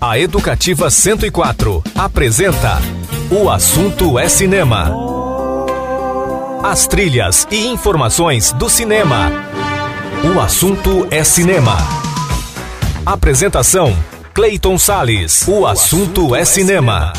A Educativa 104 apresenta O Assunto é Cinema. As trilhas e informações do cinema. O Assunto é Cinema. Apresentação: Clayton Sales. O Assunto é Cinema.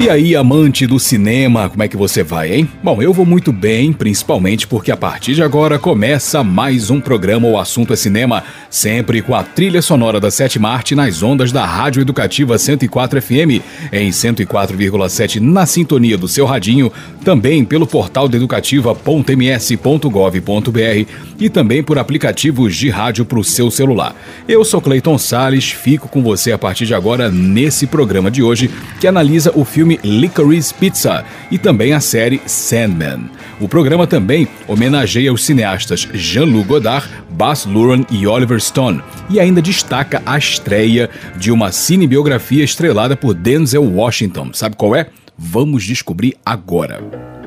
E aí, amante do cinema, como é que você vai, hein? Bom, eu vou muito bem, principalmente porque a partir de agora começa mais um programa O Assunto é Cinema, sempre com a trilha sonora da Sétima Arte nas ondas da Rádio Educativa 104 FM, em 104,7 na sintonia do seu radinho, também pelo portal da educativa.ms.gov.br e também por aplicativos de rádio para o seu celular. Eu sou Clayton Sales, fico com você a partir de agora nesse programa de hoje que analisa o filme filme Licorice Pizza e também a série Sandman. O programa também homenageia os cineastas Jean-Luc Godard, Baz Luhrmann e Oliver Stone e ainda destaca a estreia de uma cinebiografia estrelada por Denzel Washington. Sabe qual é? Vamos descobrir agora.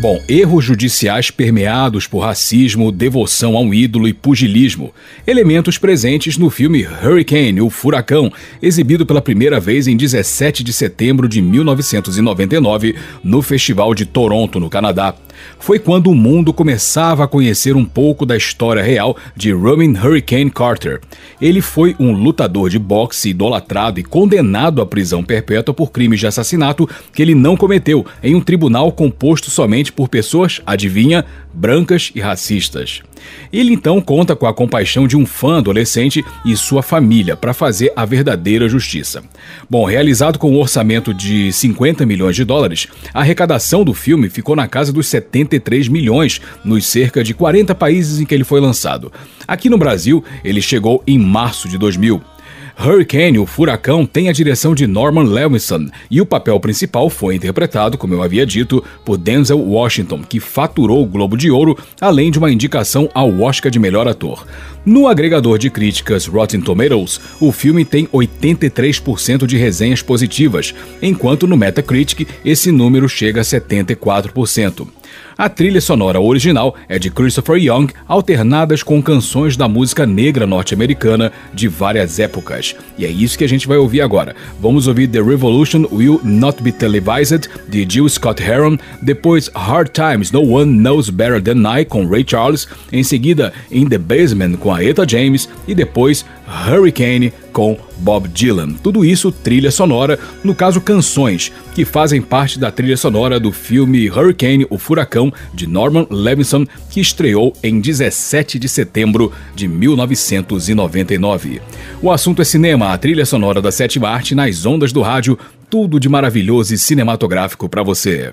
Bom, erros judiciais permeados por racismo, devoção a um ídolo e pugilismo. Elementos presentes no filme Hurricane, o Furacão, exibido pela primeira vez em 17 de setembro de 1999 no Festival de Toronto, no Canadá foi quando o mundo começava a conhecer um pouco da história real de Roman Hurricane Carter. Ele foi um lutador de boxe idolatrado e condenado à prisão perpétua por crimes de assassinato que ele não cometeu em um tribunal composto somente por pessoas, adivinha, brancas e racistas. Ele então conta com a compaixão de um fã adolescente e sua família para fazer a verdadeira justiça. Bom, realizado com um orçamento de 50 milhões de dólares, a arrecadação do filme ficou na casa dos 73 milhões nos cerca de 40 países em que ele foi lançado. Aqui no Brasil, ele chegou em março de 2000. Hurricane, o furacão, tem a direção de Norman Levinson e o papel principal foi interpretado, como eu havia dito, por Denzel Washington, que faturou o Globo de Ouro, além de uma indicação ao Oscar de melhor ator. No agregador de críticas Rotten Tomatoes, o filme tem 83% de resenhas positivas, enquanto no Metacritic esse número chega a 74%. A trilha sonora original é de Christopher Young, alternadas com canções da música negra norte-americana de várias épocas. E é isso que a gente vai ouvir agora. Vamos ouvir The Revolution Will Not Be Televised, de Jill Scott Heron, depois Hard Times No One Knows Better Than I, com Ray Charles, em seguida In the Basement, com a Eta James, e depois Hurricane com Bob Dylan. Tudo isso trilha sonora, no caso canções, que fazem parte da trilha sonora do filme Hurricane, o Furacão, de Norman Levinson, que estreou em 17 de setembro de 1999. O assunto é cinema, a trilha sonora da sétima arte nas ondas do rádio, tudo de maravilhoso e cinematográfico para você.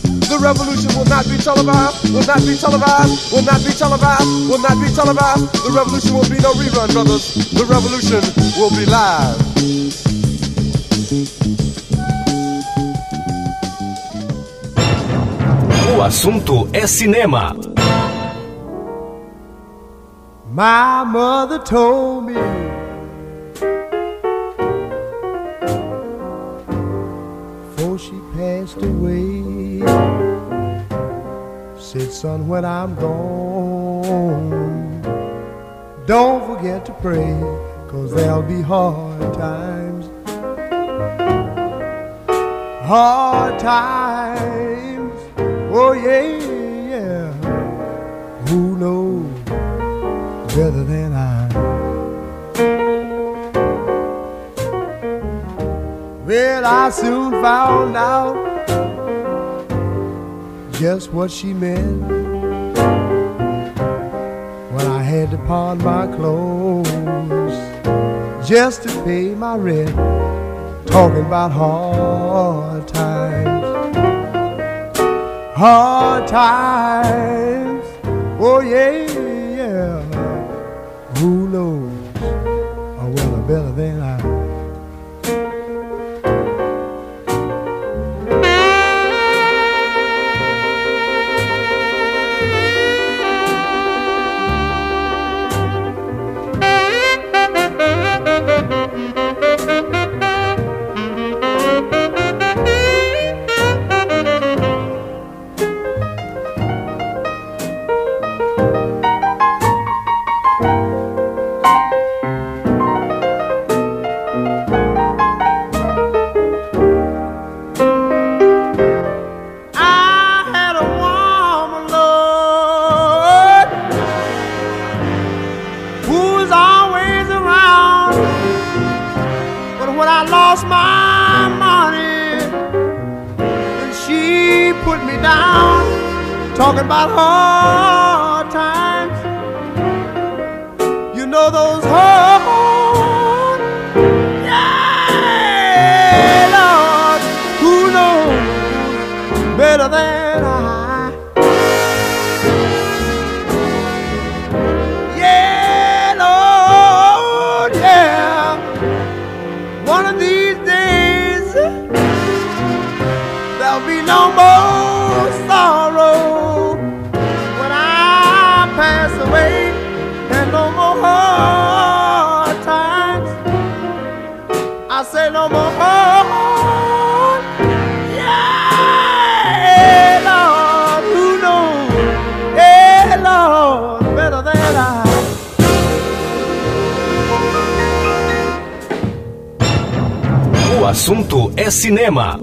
The revolution will not be televised, will not be televised, will not be televised, will not be televised. The revolution will be no rerun, brothers. The revolution will be live. O assunto é cinema. My mother told me before she passed away. Said, son, when I'm gone, don't forget to pray, cause there'll be hard times. Hard times, oh yeah, yeah. Who knows better than I? Well, I soon found out just what she meant when I had to pawn my clothes just to pay my rent. Talking about hard times, hard times. Oh yeah, yeah. Who knows? Talking about hard times. You know those hard, assunto é cinema.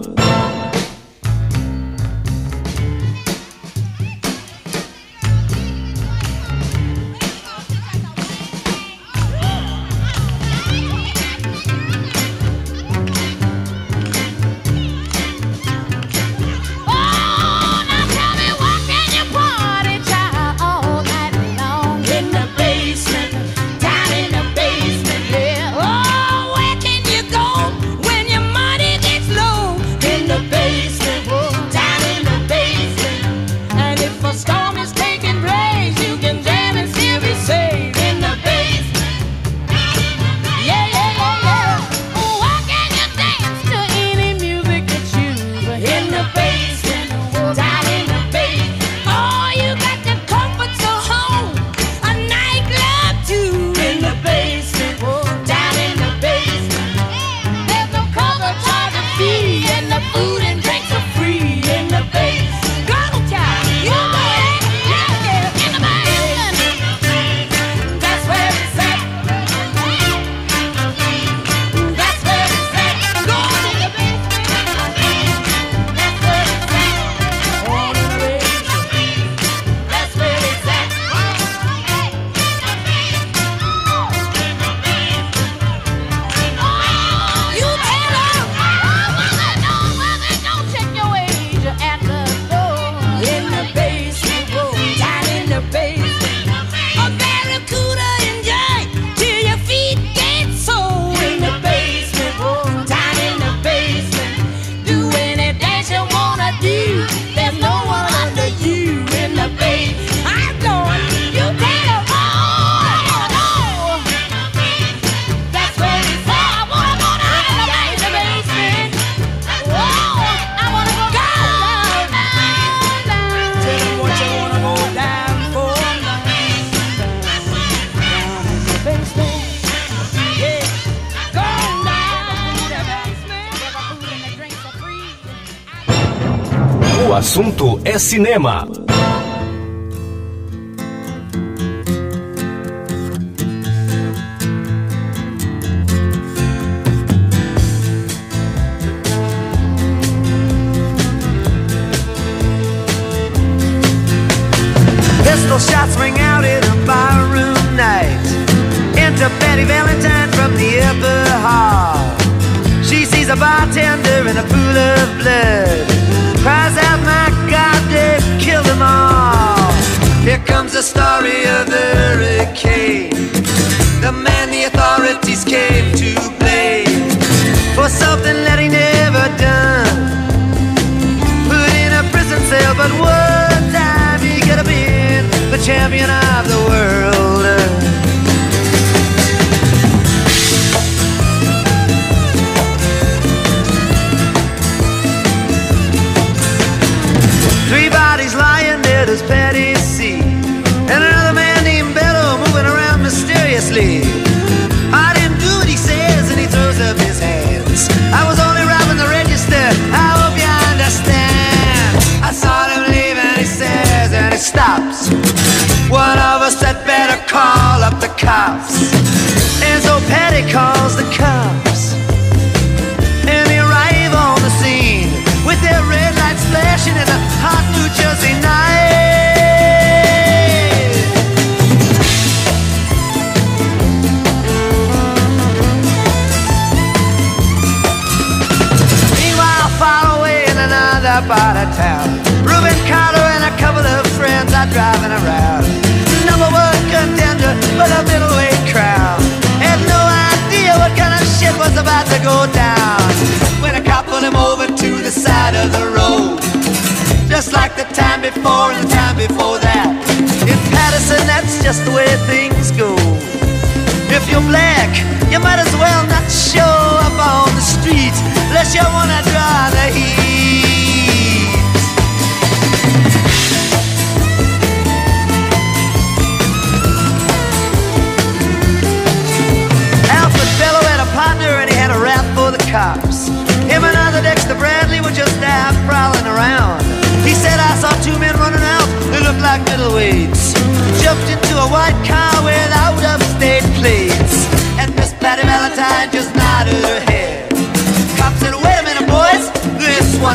cinema.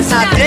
Exacto.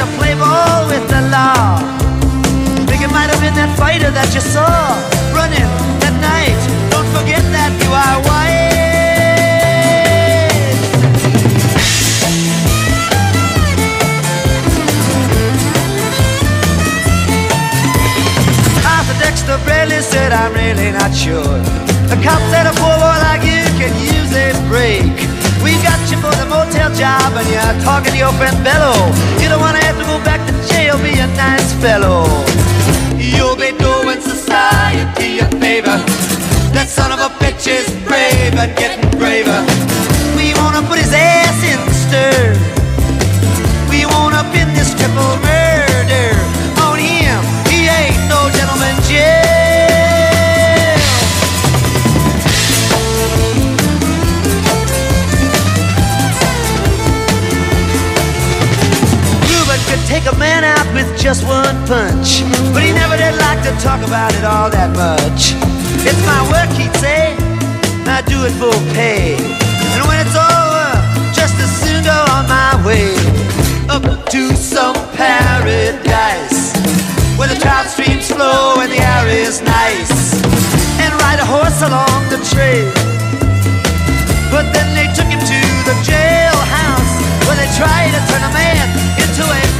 to play ball with the law. Think it might have been that fighter that you saw running that night. Don't forget that you are white. Dexter Bradley said, I'm really not sure. The cop said a poor boy like you can use a break. We've got you for the motel job and you're talking to your friend Bello. You don't wanna have to go back to jail, be a nice fellow. You'll be doing society a favor. That son of a bitch is brave and getting braver. We wanna put his ass in the stir. We wanna pin this triple murder on him. He ain't no gentleman, Jim. Out with just one punch. But he never did like to talk about it all that much. It's my work, he'd say. I do it for pay. And when it's over, just as soon go on my way. Up to some paradise. Where the trout streams flow and the air is nice. And ride a horse along the trail. But then they took him to the jailhouse where they tried to turn a man into a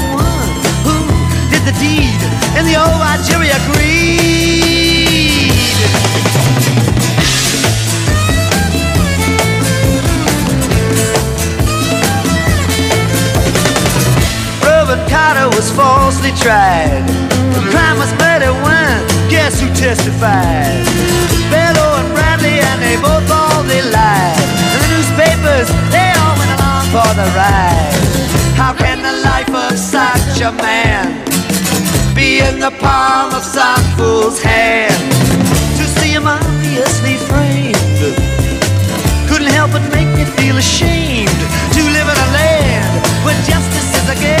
tried. The crime was murder one. Guess who testified? Bello and Bradley, and they both all they lied. And the newspapers, they all went along for the ride. How can the life of such a man be in the palm of some fool's hand? To see him obviously framed couldn't help but make me feel ashamed to live in a land where justice is a game.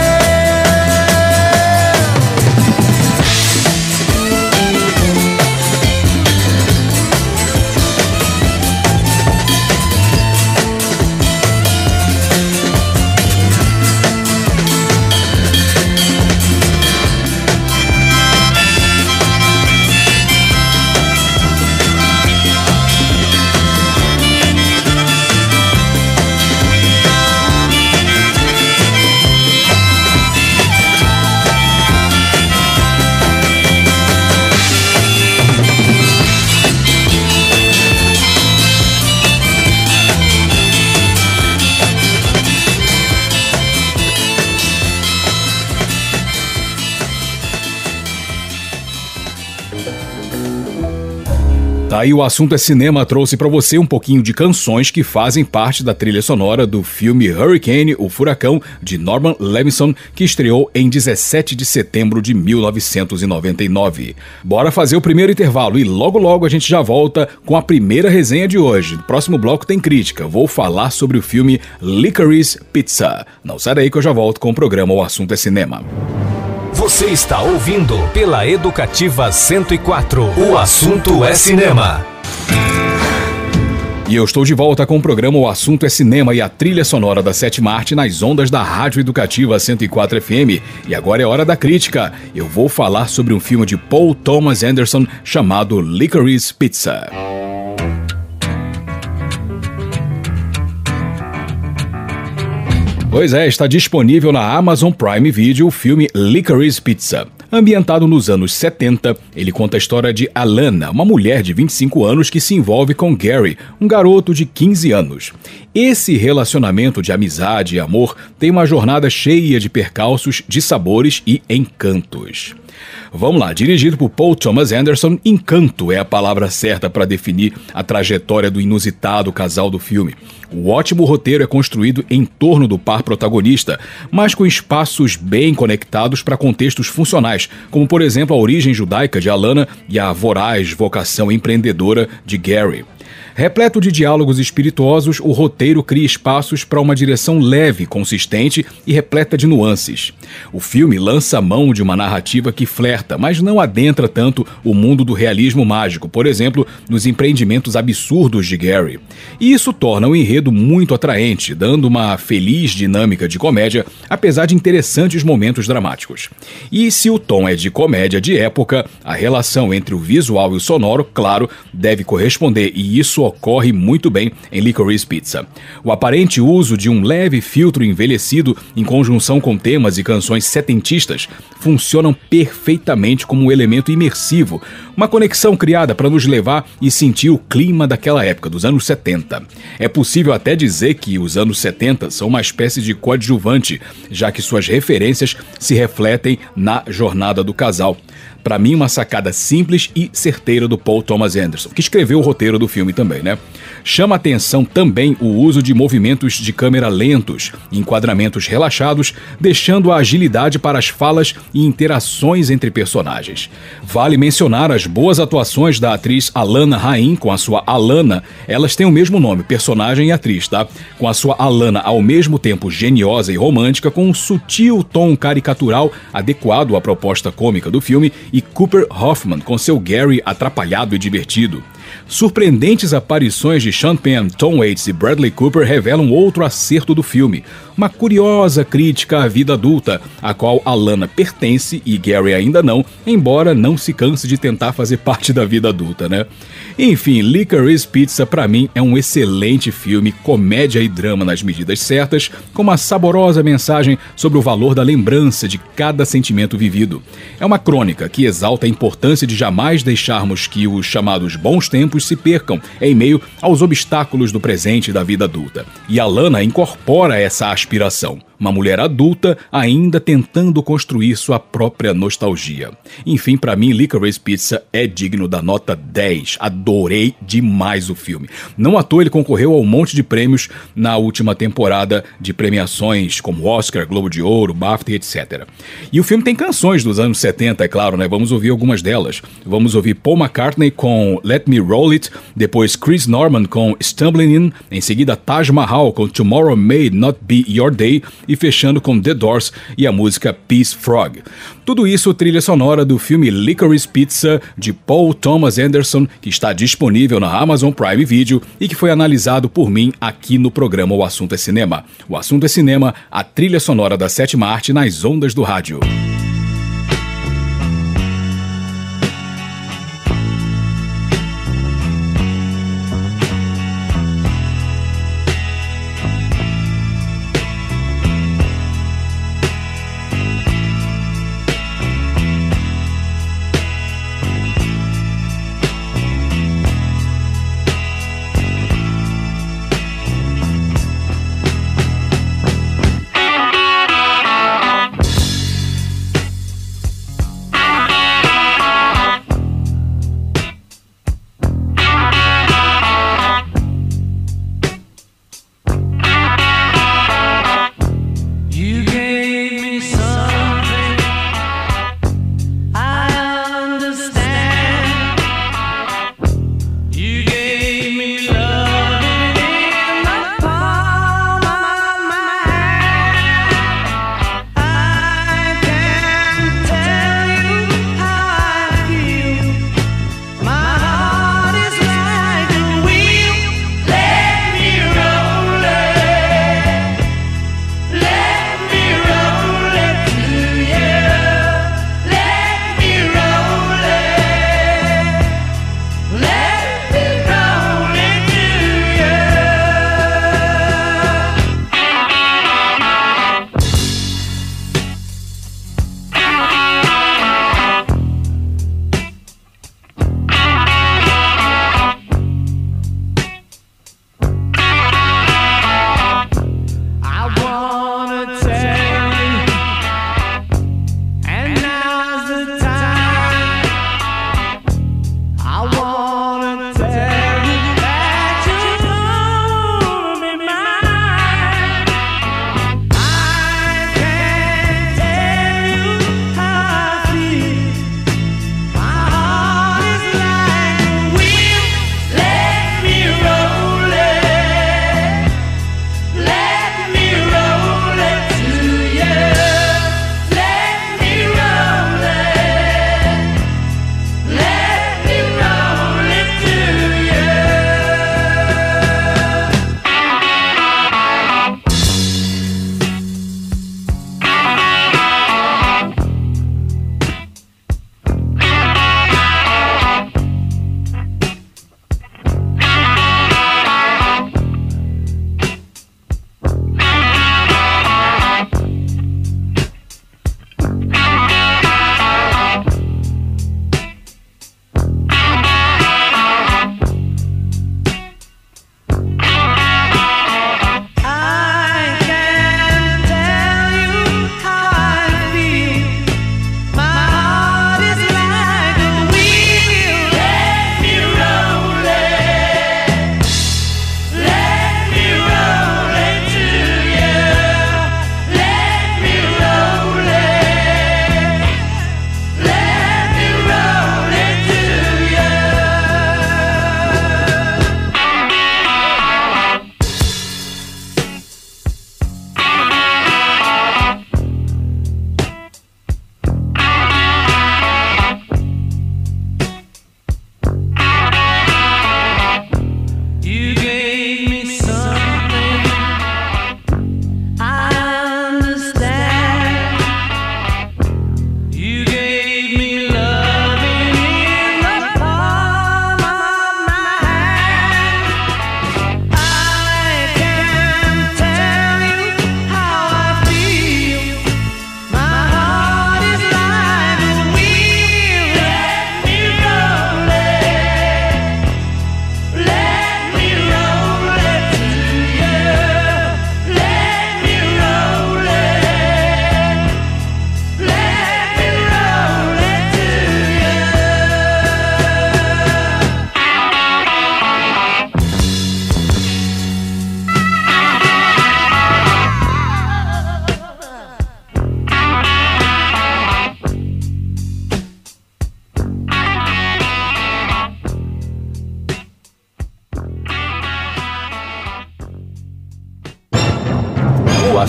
Aí o assunto é cinema trouxe pra você um pouquinho de canções que fazem parte da trilha sonora do filme Hurricane, o Furacão, de Norman Levinson, que estreou em 17 de setembro de 1999. Bora fazer o primeiro intervalo e logo logo a gente já volta com a primeira resenha de hoje. No próximo bloco tem crítica. Vou falar sobre o filme Licorice Pizza. Não sai daí que eu já volto com o programa O Assunto é Cinema. Você está ouvindo pela Educativa 104. O assunto é cinema. E eu estou de volta com o programa O Assunto é Cinema e a trilha sonora da Sétima Arte nas ondas da Rádio Educativa 104 FM. E agora é hora da crítica. Eu vou falar sobre um filme de Paul Thomas Anderson chamado Licorice Pizza. Pois é, está disponível na Amazon Prime Video o filme Licorice Pizza. Ambientado nos anos 70, ele conta a história de Alana, uma mulher de 25 anos que se envolve com Gary, um garoto de 15 anos. Esse relacionamento de amizade e amor tem uma jornada cheia de percalços, de sabores e encantos. Vamos lá, dirigido por Paul Thomas Anderson, encanto é a palavra certa para definir a trajetória do inusitado casal do filme. O ótimo roteiro é construído em torno do par protagonista, mas com espaços bem conectados para contextos funcionais, como por exemplo a origem judaica de Alana e a voraz vocação empreendedora de Gary. Repleto de diálogos espirituosos, o roteiro cria espaços para uma direção leve, consistente e repleta de nuances. O filme lança a mão de uma narrativa que flerta, mas não adentra tanto o mundo do realismo mágico, por exemplo, nos empreendimentos absurdos de Gary. E isso torna o enredo muito atraente, dando uma feliz dinâmica de comédia, apesar de interessantes momentos dramáticos. E se o tom é de comédia de época, a relação entre o visual e o sonoro, claro, deve corresponder, e isso ocorre muito bem em Licorice Pizza. O aparente uso de um leve filtro envelhecido em conjunção com temas e canções setentistas funcionam perfeitamente como um elemento imersivo, uma conexão criada para nos levar e sentir o clima daquela época, dos anos 70. É possível até dizer que os anos 70 são uma espécie de coadjuvante, já que suas referências se refletem na jornada do casal. Para mim, uma sacada simples e certeira do Paul Thomas Anderson, que escreveu o roteiro do filme também, né? Chama atenção também o uso de movimentos de câmera lentos, enquadramentos relaxados, deixando a agilidade para as falas e interações entre personagens. Vale mencionar as boas atuações da atriz Alana Rain com a sua Alana. Elas têm o mesmo nome, personagem e atriz, tá? Com a sua Alana ao mesmo tempo geniosa e romântica, com um sutil tom caricatural adequado à proposta cômica do filme, e Cooper Hoffman com seu Gary atrapalhado e divertido. Surpreendentes aparições de Sean Penn, Tom Waits e Bradley Cooper revelam outro acerto do filme, uma curiosa crítica à vida adulta, a qual Alana pertence e Gary ainda não, embora não se canse de tentar fazer parte da vida adulta, né? Enfim, Licorice Pizza para mim é um excelente filme, comédia e drama nas medidas certas, com uma saborosa mensagem sobre o valor da lembrança de cada sentimento vivido. É uma crônica que exalta a importância de jamais deixarmos que os chamados bons tempos se percam em meio aos obstáculos do presente e da vida adulta. E Alana incorpora essa aspiração uma mulher adulta ainda tentando construir sua própria nostalgia. Enfim, para mim, Licorice Pizza é digno da nota 10. Adorei demais o filme. Não à toa ele concorreu a um monte de prêmios na última temporada de premiações como Oscar, Globo de Ouro, BAFTA, etc. E o filme tem canções dos anos 70, é claro, né? Vamos ouvir algumas delas. Vamos ouvir Paul McCartney com Let Me Roll It, depois Chris Norman com Stumbling In, em seguida Taj Mahal com Tomorrow May Not Be Your Day e fechando com The Doors e a música Peace Frog. Tudo isso trilha sonora do filme Licorice Pizza de Paul Thomas Anderson, que está disponível na Amazon Prime Video e que foi analisado por mim aqui no programa O Assunto é Cinema. O Assunto é Cinema, a trilha sonora da sétima arte nas ondas do rádio.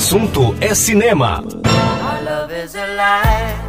Assunto é cinema. Our love is alive.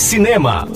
Cinema.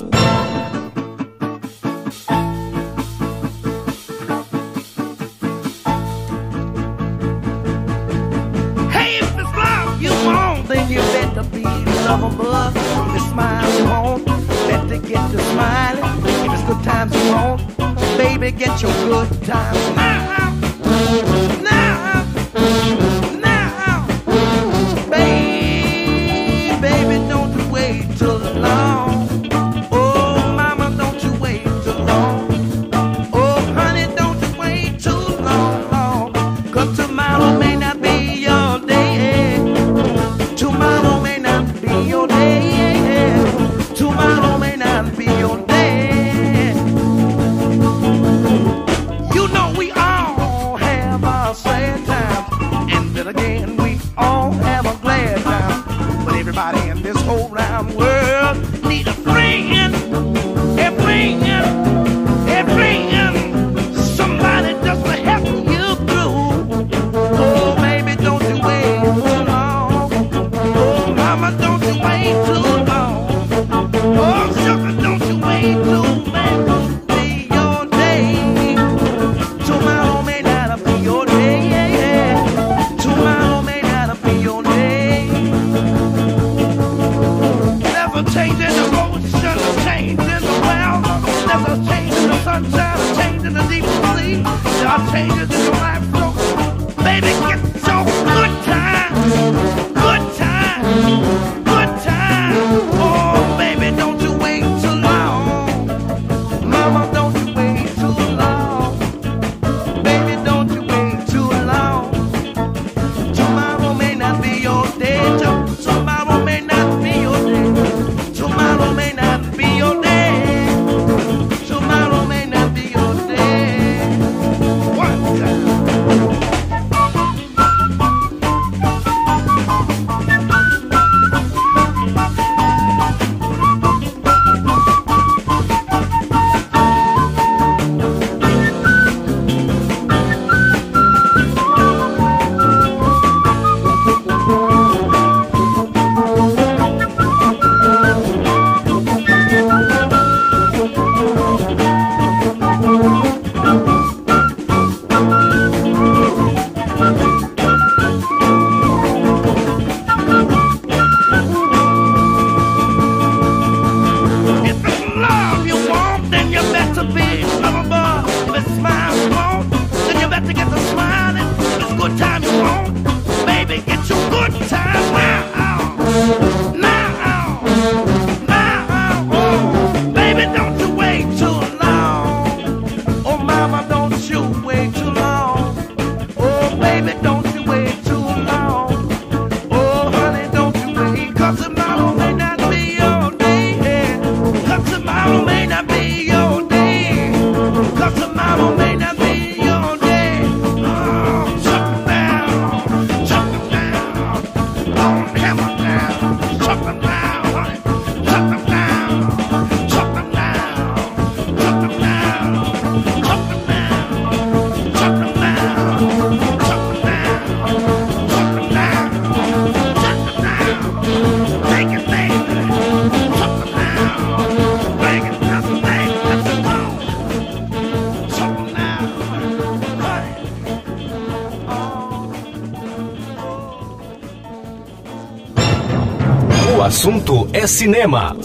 É cinema.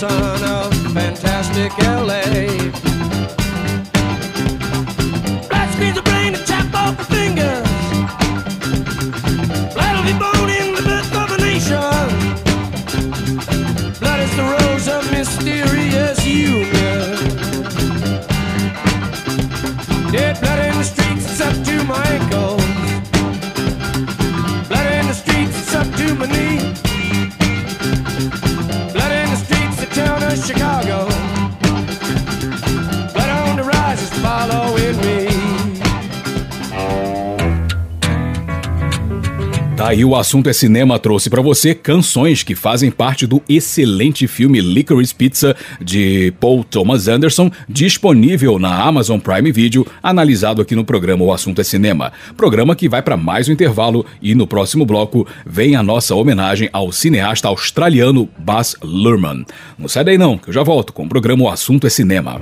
Sun aí o assunto é cinema trouxe pra você canções que fazem parte do excelente filme Licorice Pizza de Paul Thomas Anderson, disponível na Amazon Prime Video, analisado aqui no programa O Assunto é Cinema. Programa que vai pra mais um intervalo e no próximo bloco vem a nossa homenagem ao cineasta australiano Baz Luhrmann. Não sai daí não, que eu já volto com o programa O Assunto é Cinema.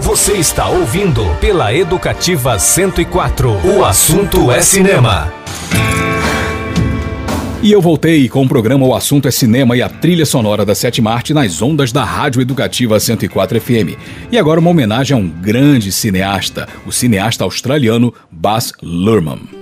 Você está ouvindo pela Educativa 104. O assunto é cinema. E eu voltei com o programa O Assunto é Cinema e a trilha sonora da Sete Marte nas ondas da Rádio Educativa 104 FM. E agora uma homenagem a um grande cineasta, o cineasta australiano Baz Luhrmann.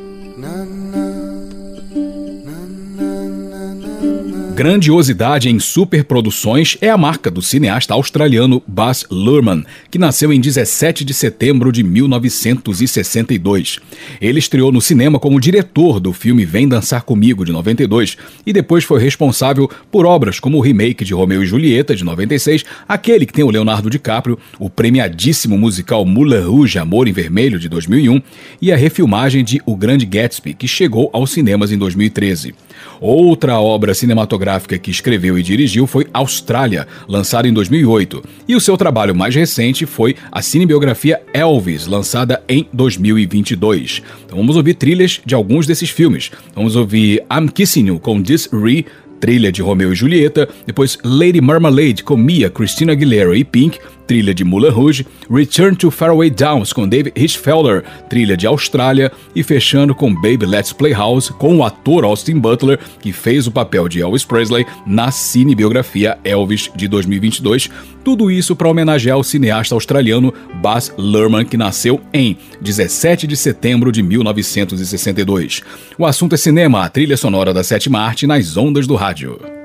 Grandiosidade em superproduções é a marca do cineasta australiano Baz Luhrmann, que nasceu em 17 de setembro de 1962. Ele estreou no cinema como diretor do filme Vem Dançar Comigo, de 92, e depois foi responsável por obras como o remake de Romeu e Julieta, de 96, aquele que tem o Leonardo DiCaprio, o premiadíssimo musical Moulin Rouge Amor em Vermelho, de 2001, e a refilmagem de O Grande Gatsby, que chegou aos cinemas em 2013. Outra obra cinematográfica que escreveu e dirigiu foi Austrália, lançada em 2008, e o seu trabalho mais recente foi a cinebiografia Elvis, lançada em 2022. Então vamos ouvir trilhas de alguns desses filmes. Vamos ouvir I'm Kissing You com This Ree, trilha de Romeo e Julieta, depois Lady Marmalade com Mia, Christina Aguilera e Pink, trilha de Moulin Rouge, Return to Faraway Downs com David Hirschfelder, trilha de Austrália, e fechando com Baby Let's Play House com o ator Austin Butler, que fez o papel de Elvis Presley na cinebiografia Elvis de 2022. Tudo isso para homenagear o cineasta australiano Baz Luhrmann, que nasceu em 17 de setembro de 1962. O assunto é cinema, a trilha sonora da sétima arte nas ondas do rádio.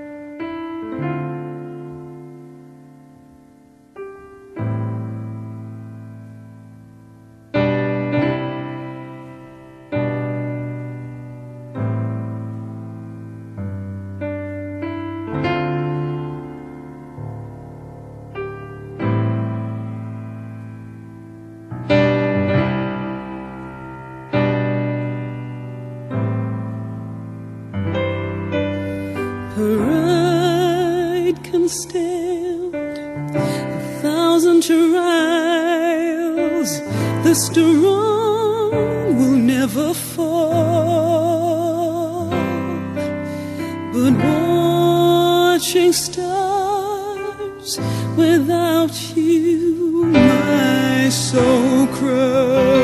crown.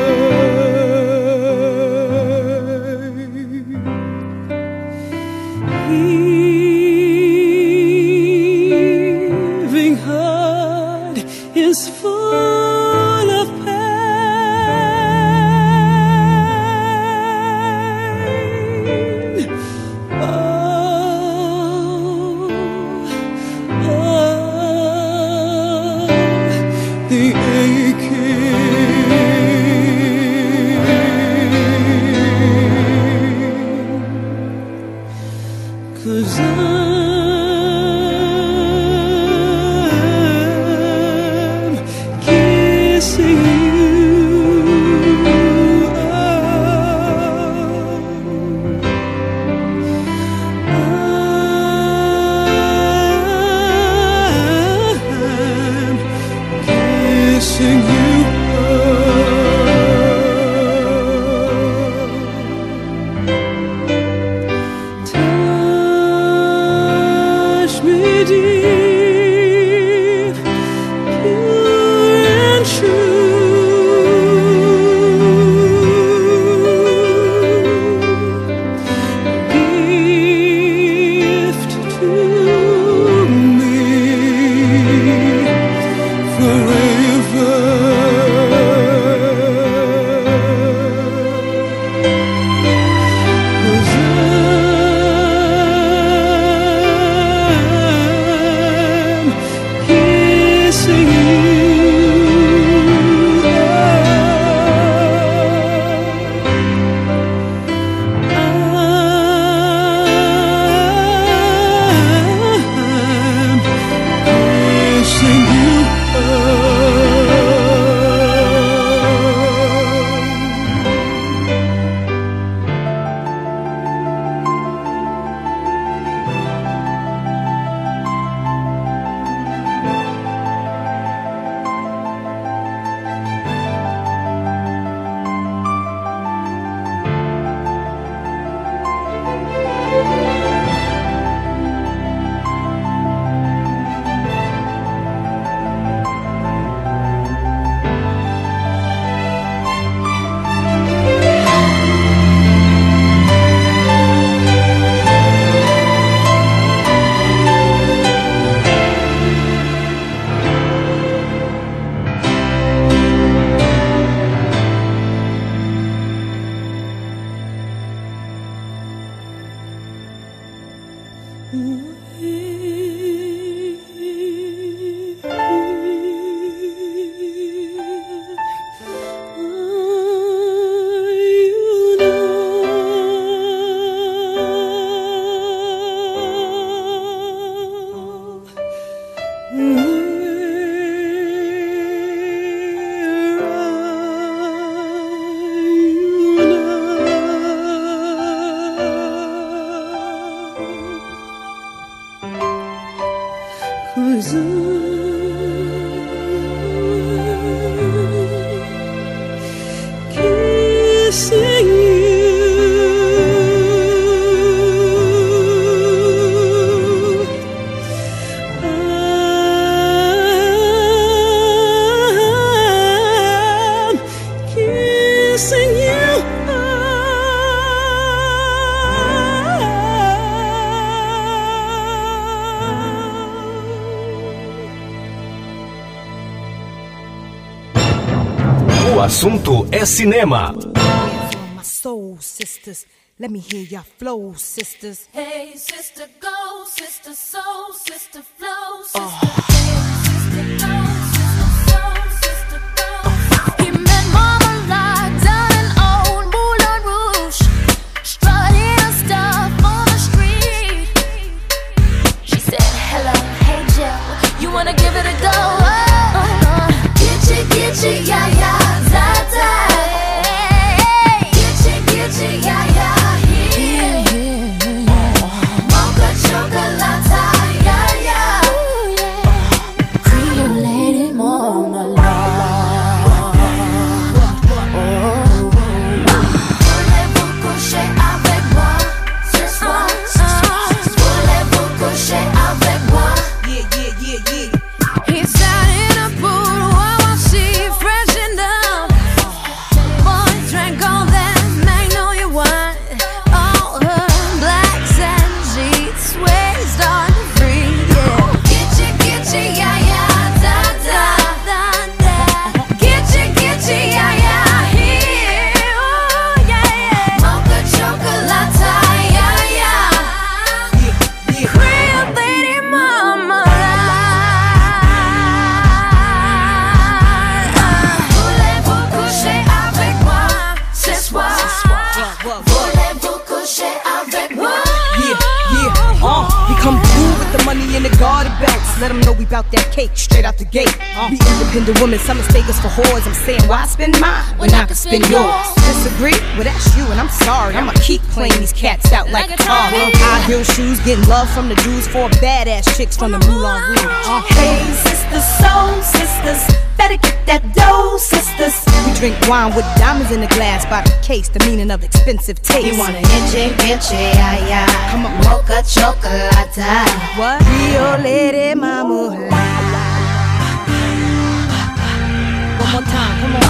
assunto é cinema. Sisters, hear your flow, sisters. Hey, sisters. From the dudes, four badass chicks from the Moulin Rouge. Uh, Hey, sisters, soul sisters, better get that dough, sisters. We drink wine with diamonds in the glass by the case, the meaning of expensive taste. You want an inche, inche, ay, ay. Come on. Mocha chocolate. What? Rio Lady Mama. One more time, come on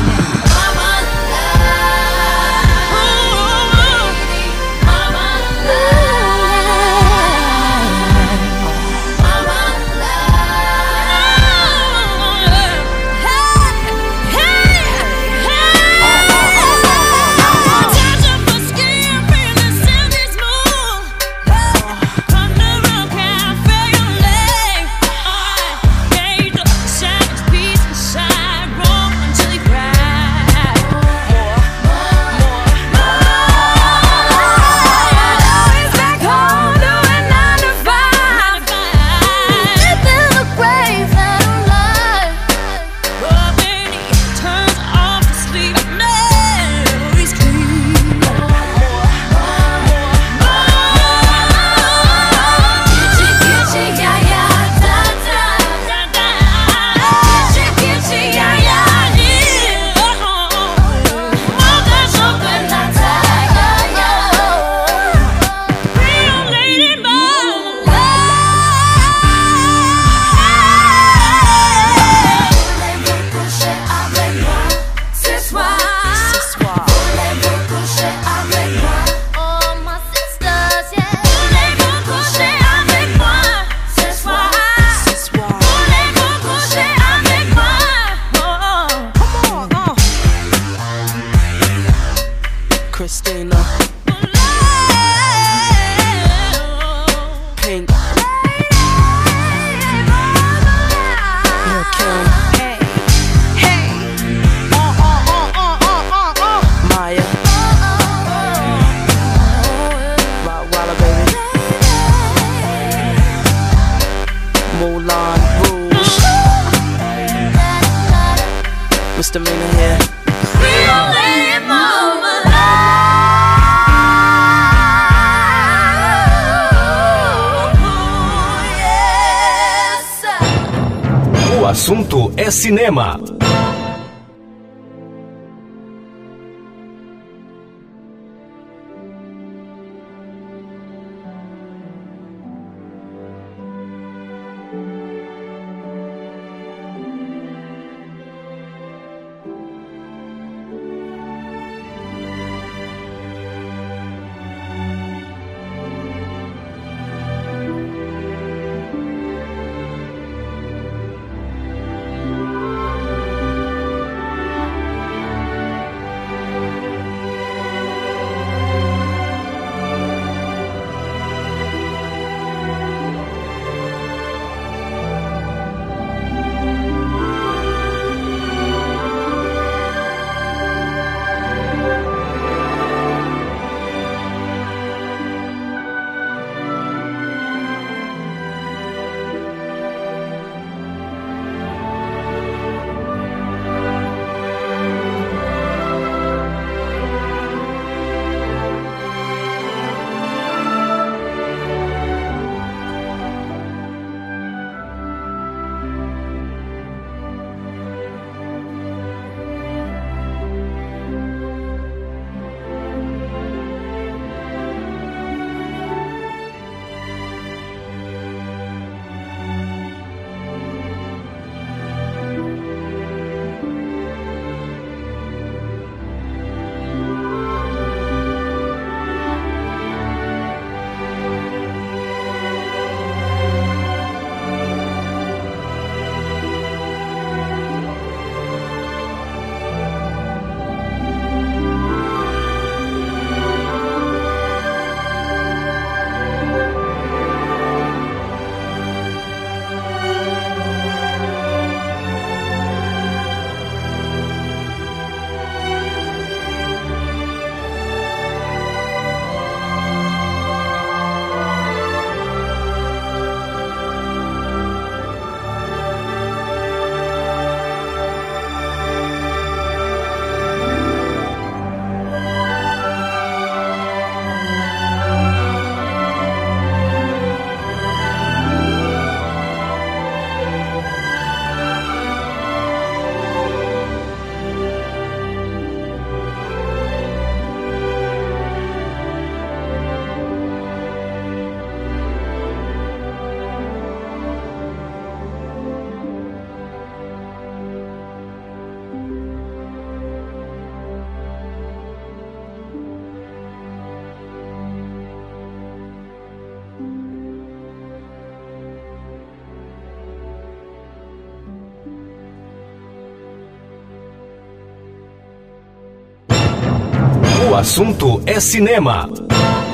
assunto é cinema.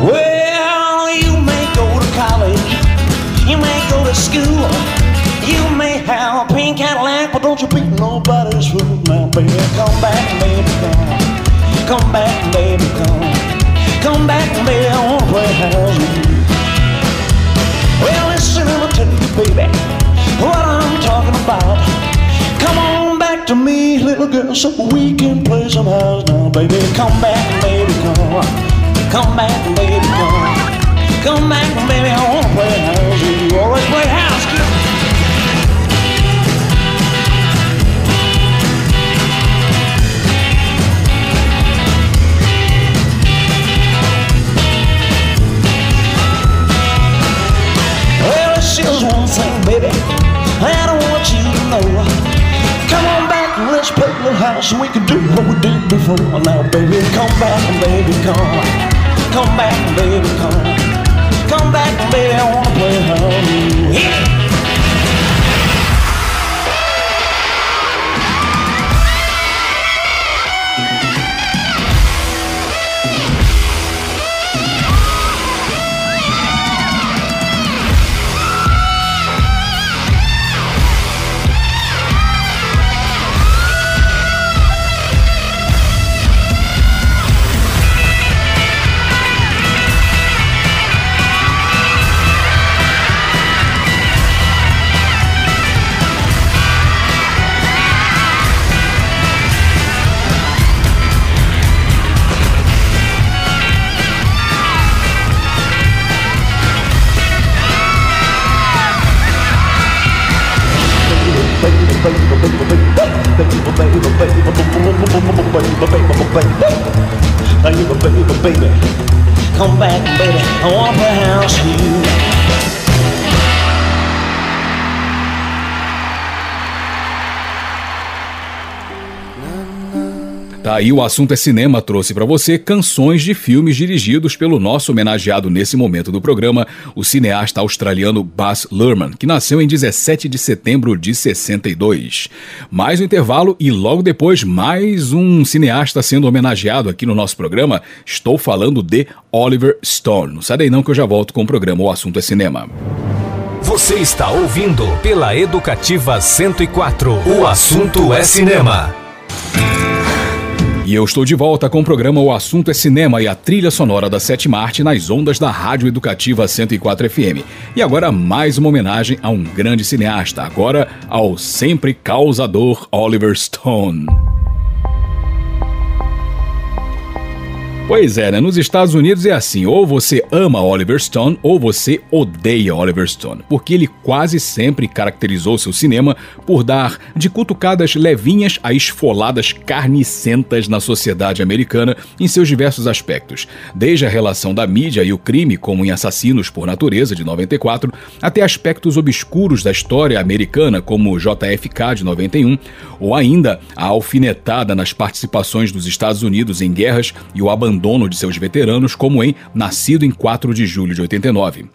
Well, you may go to college, you may go to school, you may have a pink Cadillac, but don't you be nobody's fool now, baby. Come back, baby, come. Come back, baby, come. Come back, baby, I wanna play house with you. Well, listen, I'ma tell you, baby, what I'm talking about. To me, little girl, so we can play some house now, baby. Come back, baby, come. Come back, baby, come. Come back, baby, I wanna play house you. Always play house, kid. Well, it's just one thing, baby. I don't want you to know. Let's a little house and we can do what we did before. Now, baby, come back, baby, come. Come back, baby, come. Come back, baby, I wanna play house with you. Hit it! Come back, baby. I wanna play house with you. Tá aí o assunto é cinema trouxe pra você canções de filmes dirigidos pelo nosso homenageado nesse momento do programa, o cineasta australiano Baz Luhrmann, que nasceu em 17 de setembro de 62. Mais um intervalo e logo depois mais um cineasta sendo homenageado aqui no nosso programa. Estou falando de Oliver Stone. Não sai daí não que eu já volto com o programa O Assunto é Cinema. Você está ouvindo pela Educativa 104. O assunto é cinema. E eu estou de volta com o programa O Assunto é Cinema e a trilha sonora da Sétima Arte nas ondas da Rádio Educativa 104 FM. E agora mais uma homenagem a um grande cineasta, agora ao sempre causador Oliver Stone. Pois é, né? Nos Estados Unidos é assim: ou você ama Oliver Stone ou você odeia Oliver Stone, porque ele quase sempre caracterizou seu cinema por dar de cutucadas levinhas a esfoladas carnicentas na sociedade americana em seus diversos aspectos, desde a relação da mídia e o crime, como em Assassinos por Natureza de 94, até aspectos obscuros da história americana, como JFK de 91, ou ainda a alfinetada nas participações dos Estados Unidos em guerras e o abandono abandono de seus veteranos, como em Nascido em 4 de julho de 89.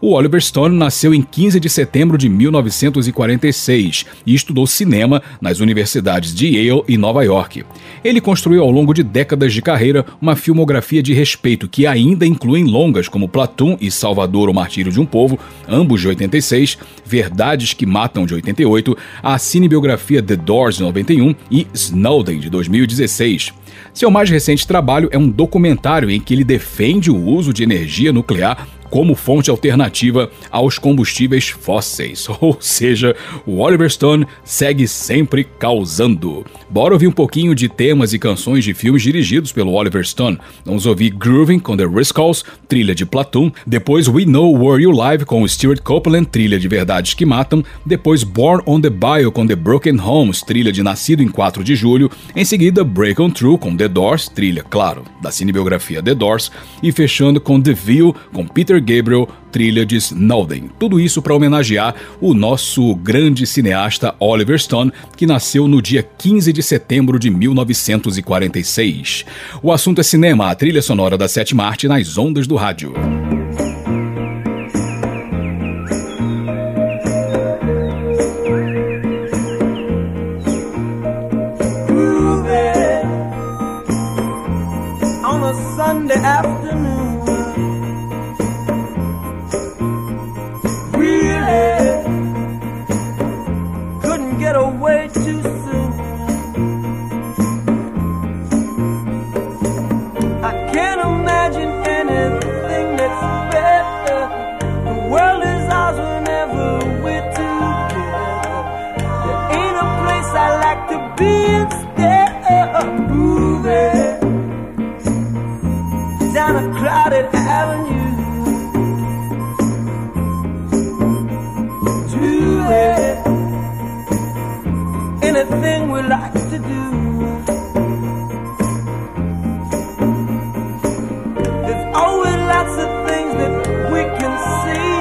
O Oliver Stone nasceu em 15 de setembro de 1946 e estudou cinema nas universidades de Yale e Nova York. Ele construiu ao longo de décadas de carreira uma filmografia de respeito que ainda inclui longas como Platoon e Salvador, o Martírio de um Povo, ambos de 86, Verdades que Matam de 88, a cinebiografia The Doors de 91 e Snowden de 2016. Seu mais recente trabalho é um documentário em que ele defende o uso de energia nuclear como fonte alternativa aos combustíveis fósseis. Ou seja, o Oliver Stone segue sempre causando. Bora ouvir um pouquinho de temas e canções de filmes dirigidos pelo Oliver Stone. Vamos ouvir Grooving com The Riscals, trilha de Platoon. Depois We Know Where You Live com Stuart Copeland, trilha de Verdades que Matam. Depois Born on the Bio com The Broken Homes, trilha de Nascido em 4 de Julho. Em seguida Break On Through com The Doors, trilha, claro, da cinebiografia The Doors. E fechando com The View com Peter Gabriel, trilha de Snowden. Tudo isso para homenagear o nosso grande cineasta Oliver Stone, que nasceu no dia 15 de setembro de 1946. O assunto é cinema, a trilha sonora da sétima arte nas ondas do rádio. On the like to do. There's always lots of things that we can see.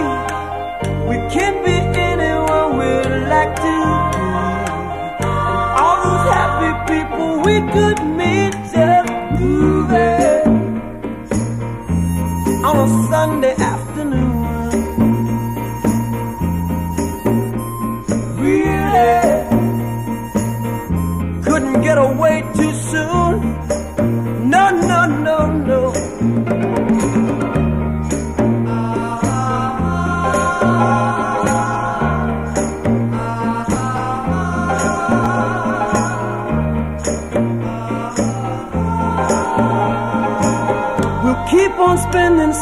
We can be anyone we like to be. All those happy people we could meet just moving on a Sunday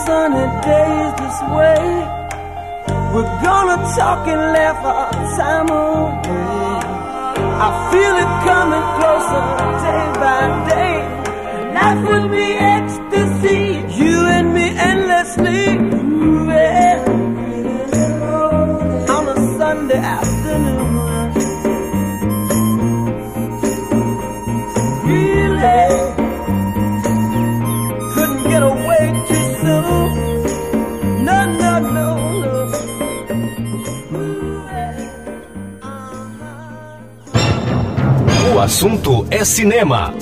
sunny days this way. We're gonna talk and laugh our time away. I feel it coming closer day by day. Life would be ecstasy, you and me endlessly moving assunto é cinema.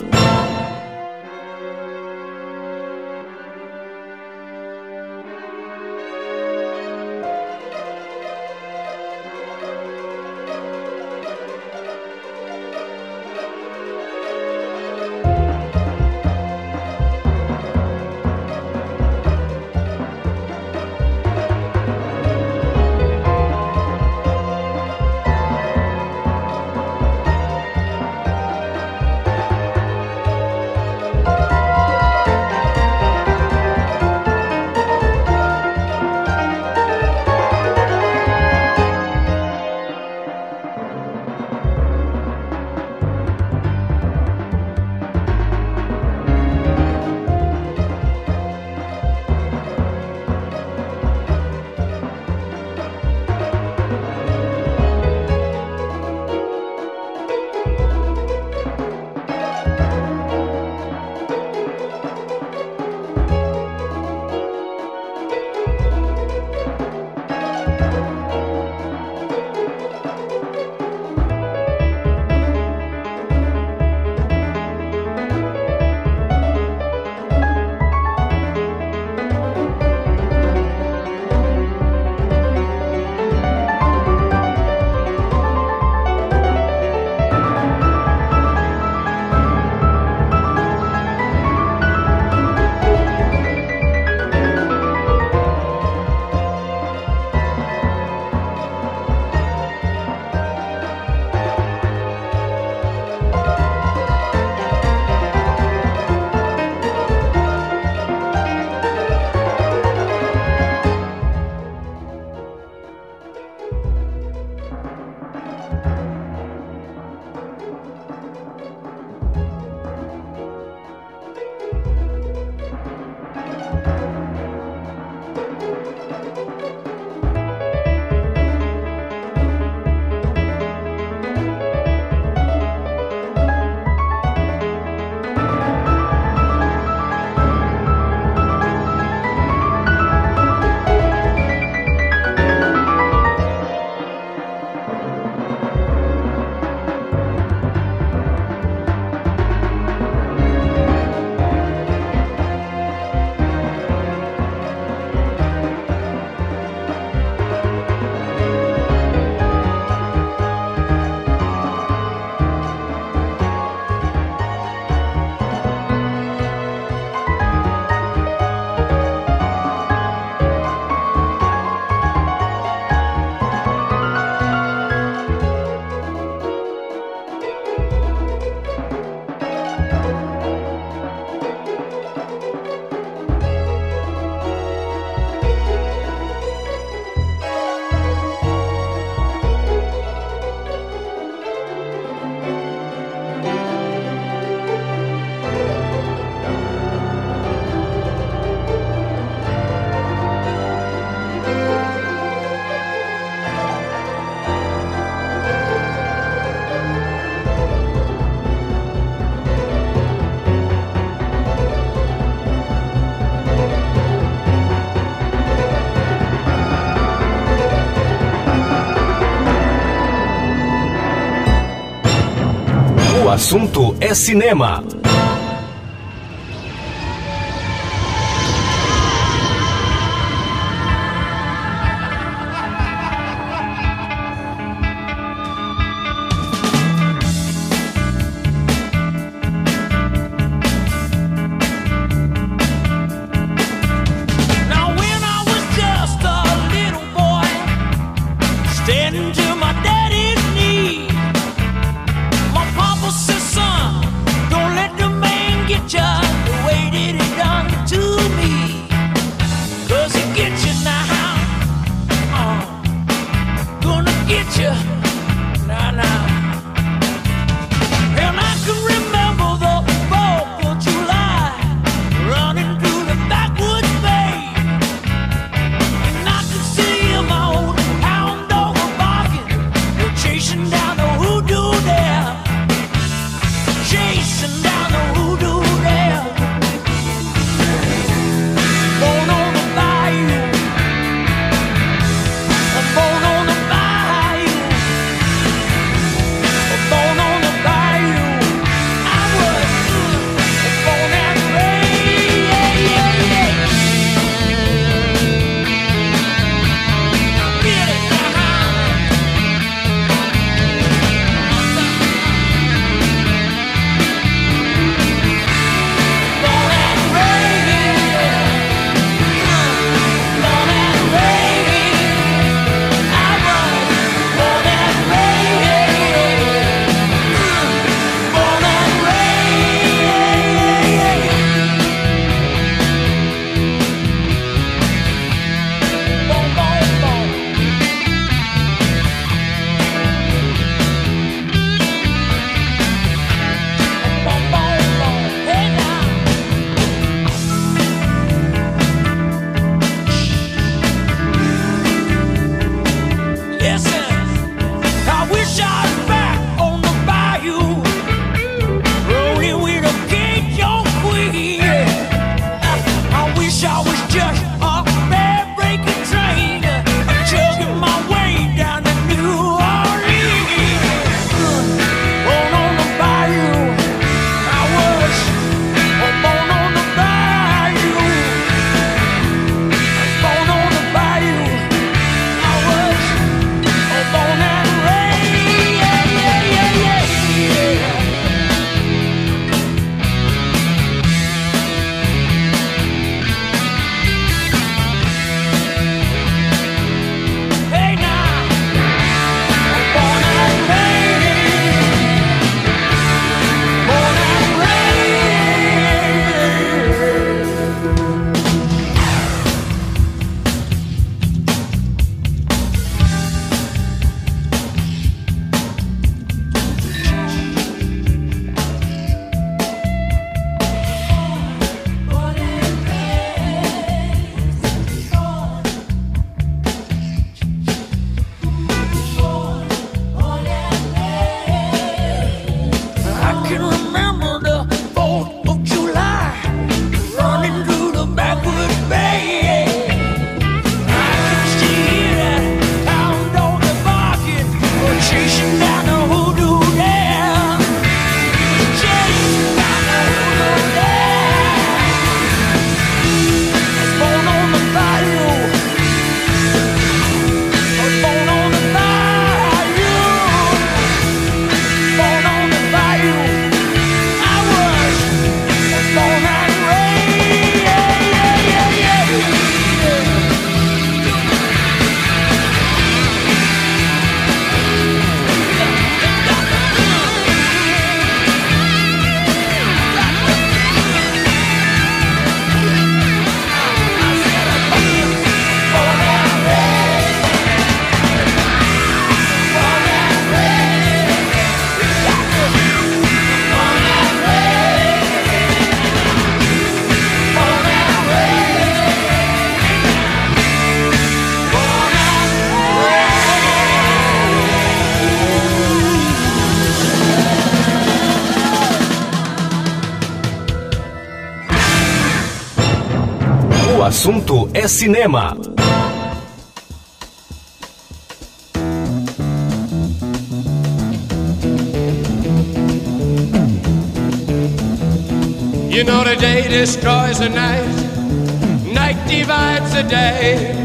Assunto é cinema. assunto é cinema. You know the day destroys the night, night divides the day.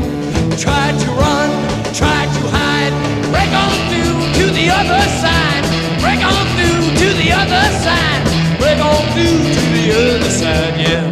Try to run, try to hide, break on through to the other side, break on through to the other side, break on through to the other side, yeah.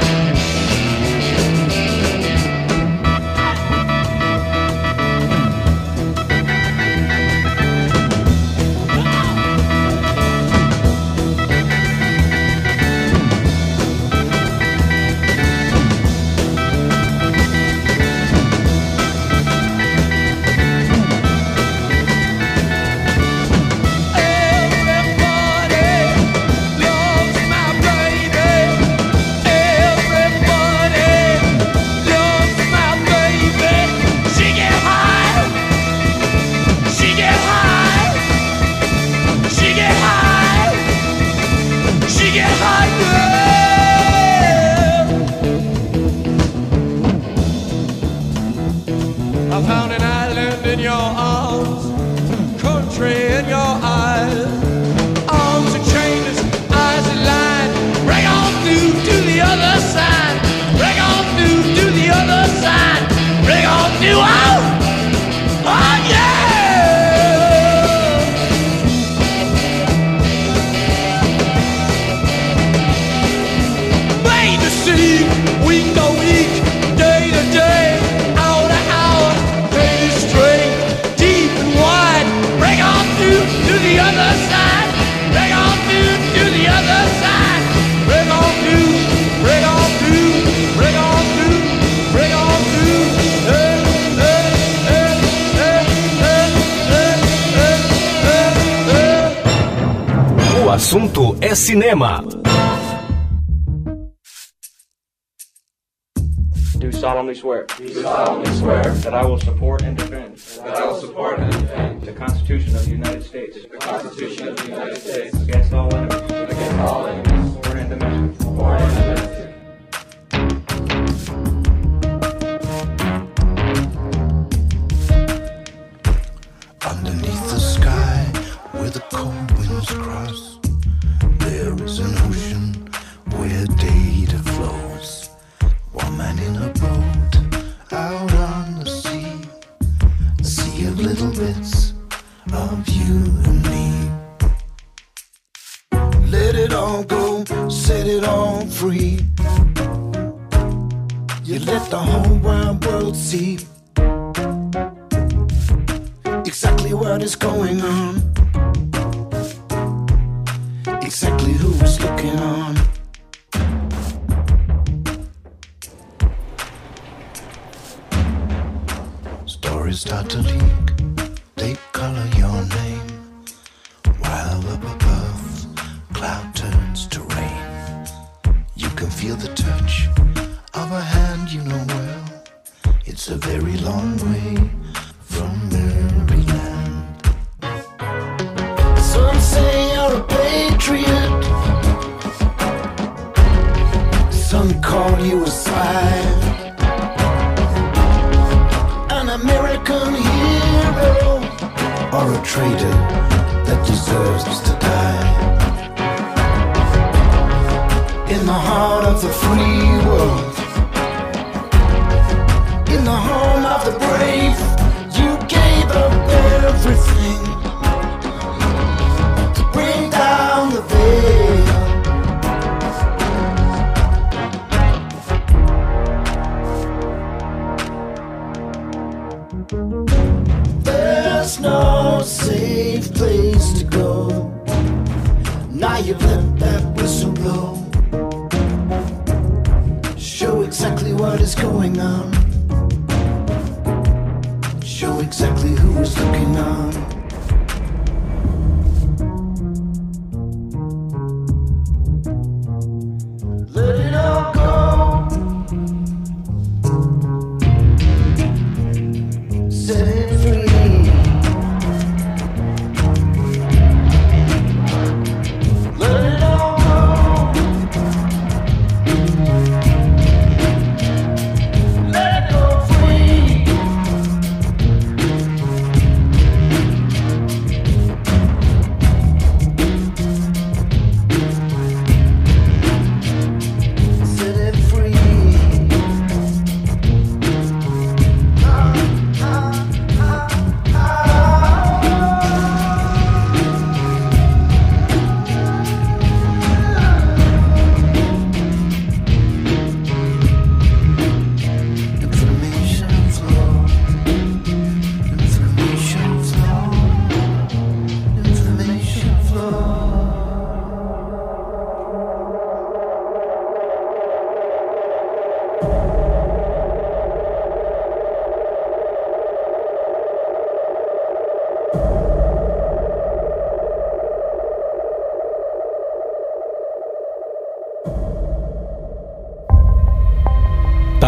Do solemnly swear.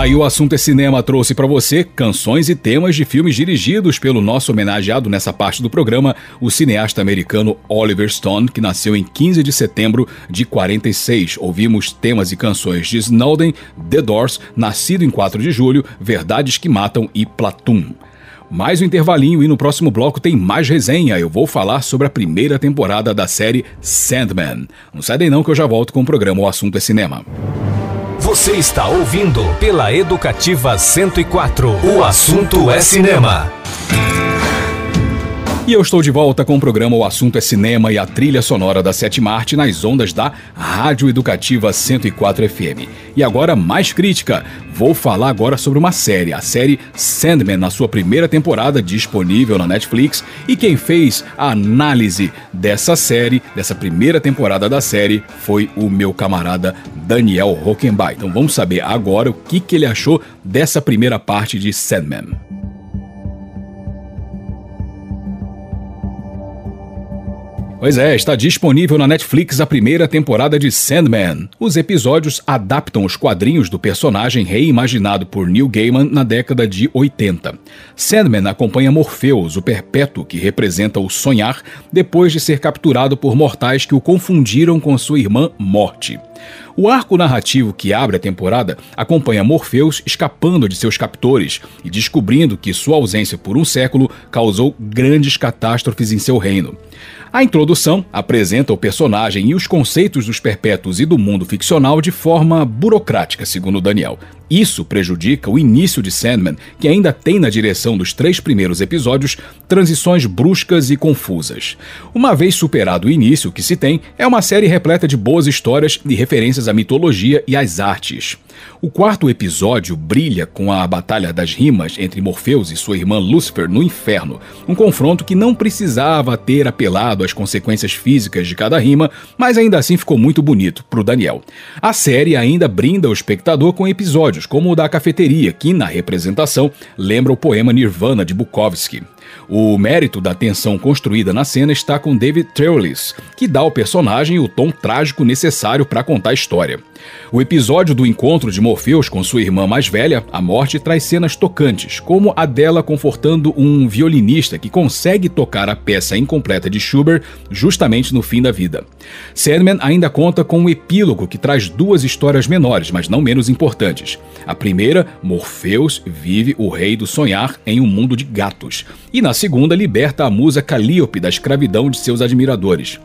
Aí o assunto é cinema trouxe pra você canções e temas de filmes dirigidos pelo nosso homenageado nessa parte do programa, o cineasta americano Oliver Stone, que nasceu em 15 de setembro de 46. Ouvimos temas e canções de Snowden, The Doors, Nascido em 4 de julho, Verdades que Matam e Platoon. Mais um intervalinho e no próximo bloco tem mais resenha. Eu vou falar sobre a primeira temporada da série Sandman. Não sai daí não que eu já volto com o programa O Assunto é Cinema. Você está ouvindo pela Educativa 104. O assunto é cinema. E eu estou de volta com o programa O Assunto é Cinema e a trilha sonora da Sete Arte nas ondas da Rádio Educativa 104 FM. E agora, mais crítica. Vou falar agora sobre uma série, a série Sandman, na sua primeira temporada, disponível na Netflix. E quem fez a análise dessa série, dessa primeira temporada da série, foi o meu camarada Daniel Hockenbach. Então vamos saber agora o que, que ele achou dessa primeira parte de Sandman. Pois é, está disponível na Netflix a primeira temporada de Sandman. Os episódios adaptam os quadrinhos do personagem reimaginado por Neil Gaiman na década de 80. Sandman acompanha Morpheus, o perpétuo que representa o sonhar, depois de ser capturado por mortais que o confundiram com sua irmã Morte. O arco narrativo que abre a temporada acompanha Morpheus escapando de seus captores e descobrindo que sua ausência por um século causou grandes catástrofes em seu reino. A introdução apresenta o personagem e os conceitos dos perpétuos e do mundo ficcional de forma burocrática, segundo Daniel. Isso prejudica o início de Sandman, que ainda tem na direção dos três primeiros episódios transições bruscas e confusas. Uma vez superado o início, que se tem é uma série repleta de boas histórias e referências à mitologia e às artes. O quarto episódio brilha com a batalha das rimas entre Morpheus e sua irmã Lúcifer no inferno, um confronto que não precisava ter apelado às consequências físicas de cada rima, mas ainda assim ficou muito bonito para o Daniel. A série ainda brinda o espectador com episódios como o da cafeteria, que na representação lembra o poema Nirvana de Bukowski. O mérito da tensão construída na cena está com David Treulis, que dá ao personagem o tom trágico necessário para contar a história. O episódio do encontro de Morpheus com sua irmã mais velha, a morte, traz cenas tocantes, como a dela confortando um violinista que consegue tocar a peça incompleta de Schubert justamente no fim da vida. Sandman ainda conta com um epílogo que traz duas histórias menores, mas não menos importantes. A primeira, Morpheus vive o rei do sonhar em um mundo de gatos, e na segunda liberta a musa Calíope da escravidão de seus admiradores.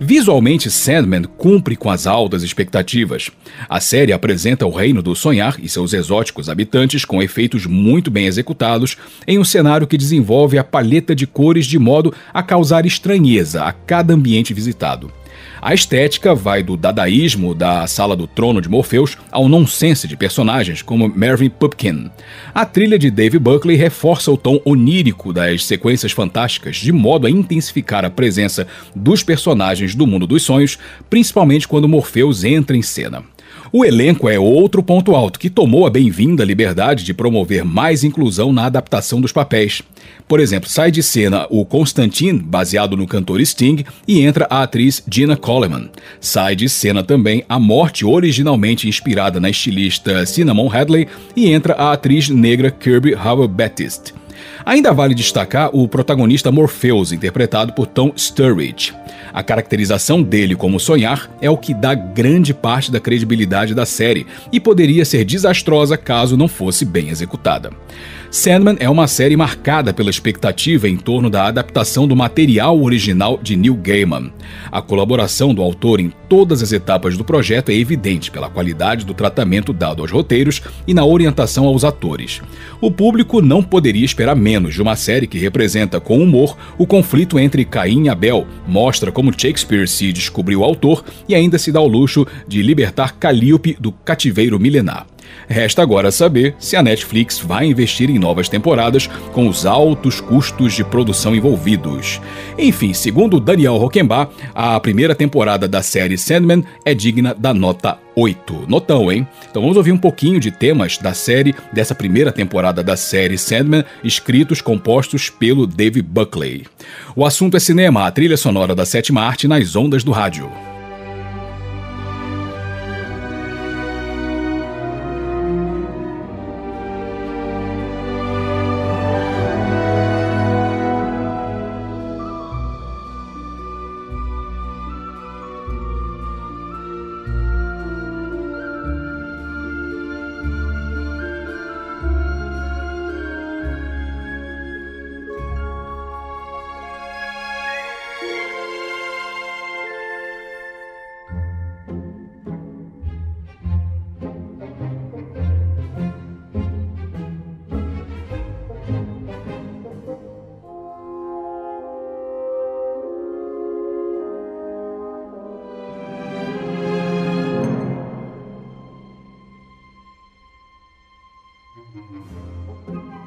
Visualmente, Sandman cumpre com as altas expectativas. A série apresenta o reino do sonhar e seus exóticos habitantes com efeitos muito bem executados em um cenário que desenvolve a paleta de cores de modo a causar estranheza a cada ambiente visitado. A estética vai do dadaísmo da Sala do Trono de Morpheus ao nonsense de personagens como Mervyn Pupkin. A trilha de Dave Buckley reforça o tom onírico das sequências fantásticas, de modo a intensificar a presença dos personagens do mundo dos sonhos, principalmente quando Morpheus entra em cena. O elenco é outro ponto alto que tomou a bem-vinda liberdade de promover mais inclusão na adaptação dos papéis. Por exemplo, sai de cena o Constantine, baseado no cantor Sting, e entra a atriz Gina Coleman. Sai de cena também a morte originalmente inspirada na estilista Cinnamon Hadley e entra a atriz negra Kirby Howell Baptiste. Ainda vale destacar o protagonista Morpheus, interpretado por Tom Sturridge. A caracterização dele como sonhar é o que dá grande parte da credibilidade da série e poderia ser desastrosa caso não fosse bem executada. Sandman é uma série marcada pela expectativa em torno da adaptação do material original de Neil Gaiman. A colaboração do autor em todas as etapas do projeto é evidente pela qualidade do tratamento dado aos roteiros e na orientação aos atores. O público não poderia esperar menos de uma série que representa com humor o conflito entre Caim e Abel, mostra como Shakespeare se descobriu autor e ainda se dá o luxo de libertar Calíope do cativeiro milenar. Resta agora saber se a Netflix vai investir em novas temporadas com os altos custos de produção envolvidos. Enfim, segundo Daniel Roquembar, a primeira temporada da série Sandman é digna da nota 8. Notão, hein? Então vamos ouvir um pouquinho de temas da série, dessa primeira temporada da série Sandman, escritos, compostos pelo Dave Buckley. O assunto é cinema, a trilha sonora da sétima arte nas ondas do rádio. Música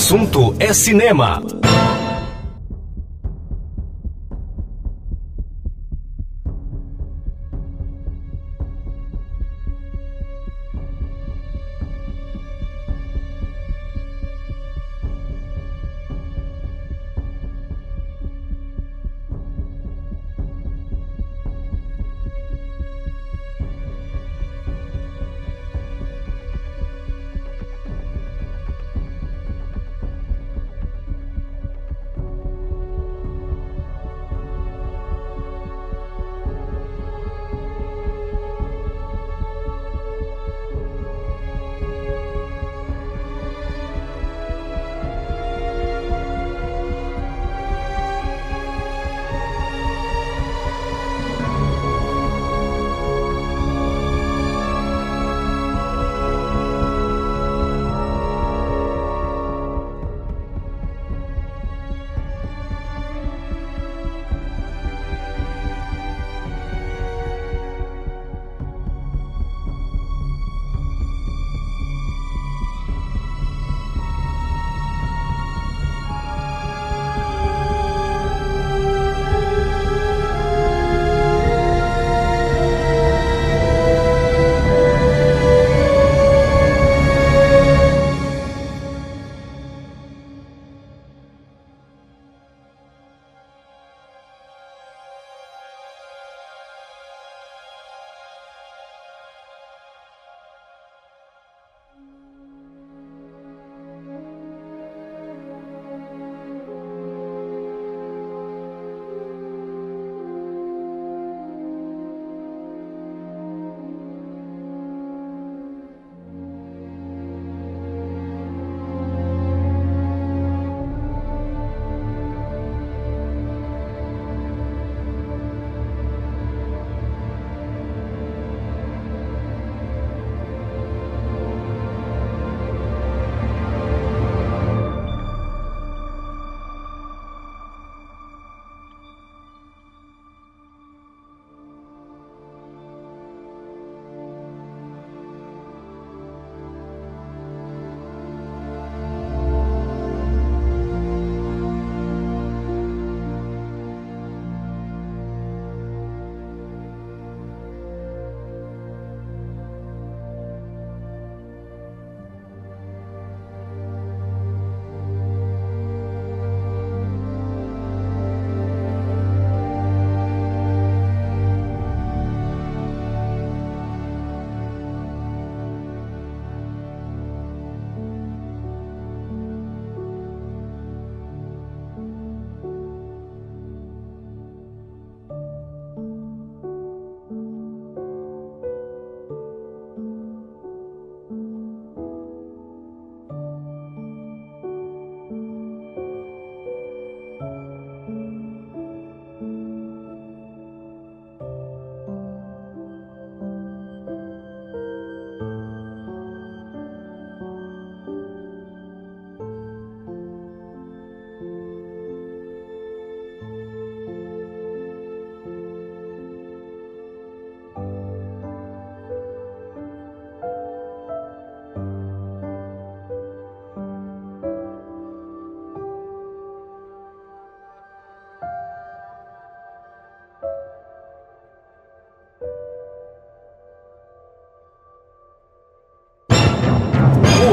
assunto é cinema.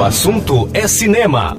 Assunto é cinema.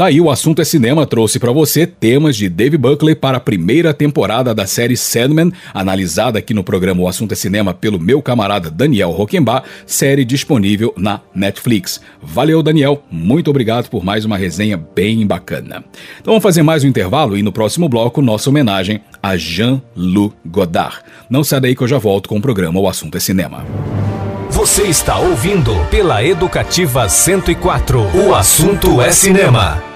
Tá aí, o assunto é cinema trouxe para você temas de Dave Buckley para a primeira temporada da série Sandman, analisada aqui no programa O Assunto é Cinema pelo meu camarada Daniel Roquembar, série disponível na Netflix. Valeu, Daniel, muito obrigado por mais uma resenha bem bacana. Então vamos fazer mais um intervalo e no próximo bloco nossa homenagem a Jean-Luc Godard. Não sai daí que eu já volto com o programa O Assunto é Cinema. Você está ouvindo pela Educativa 104. O assunto é cinema.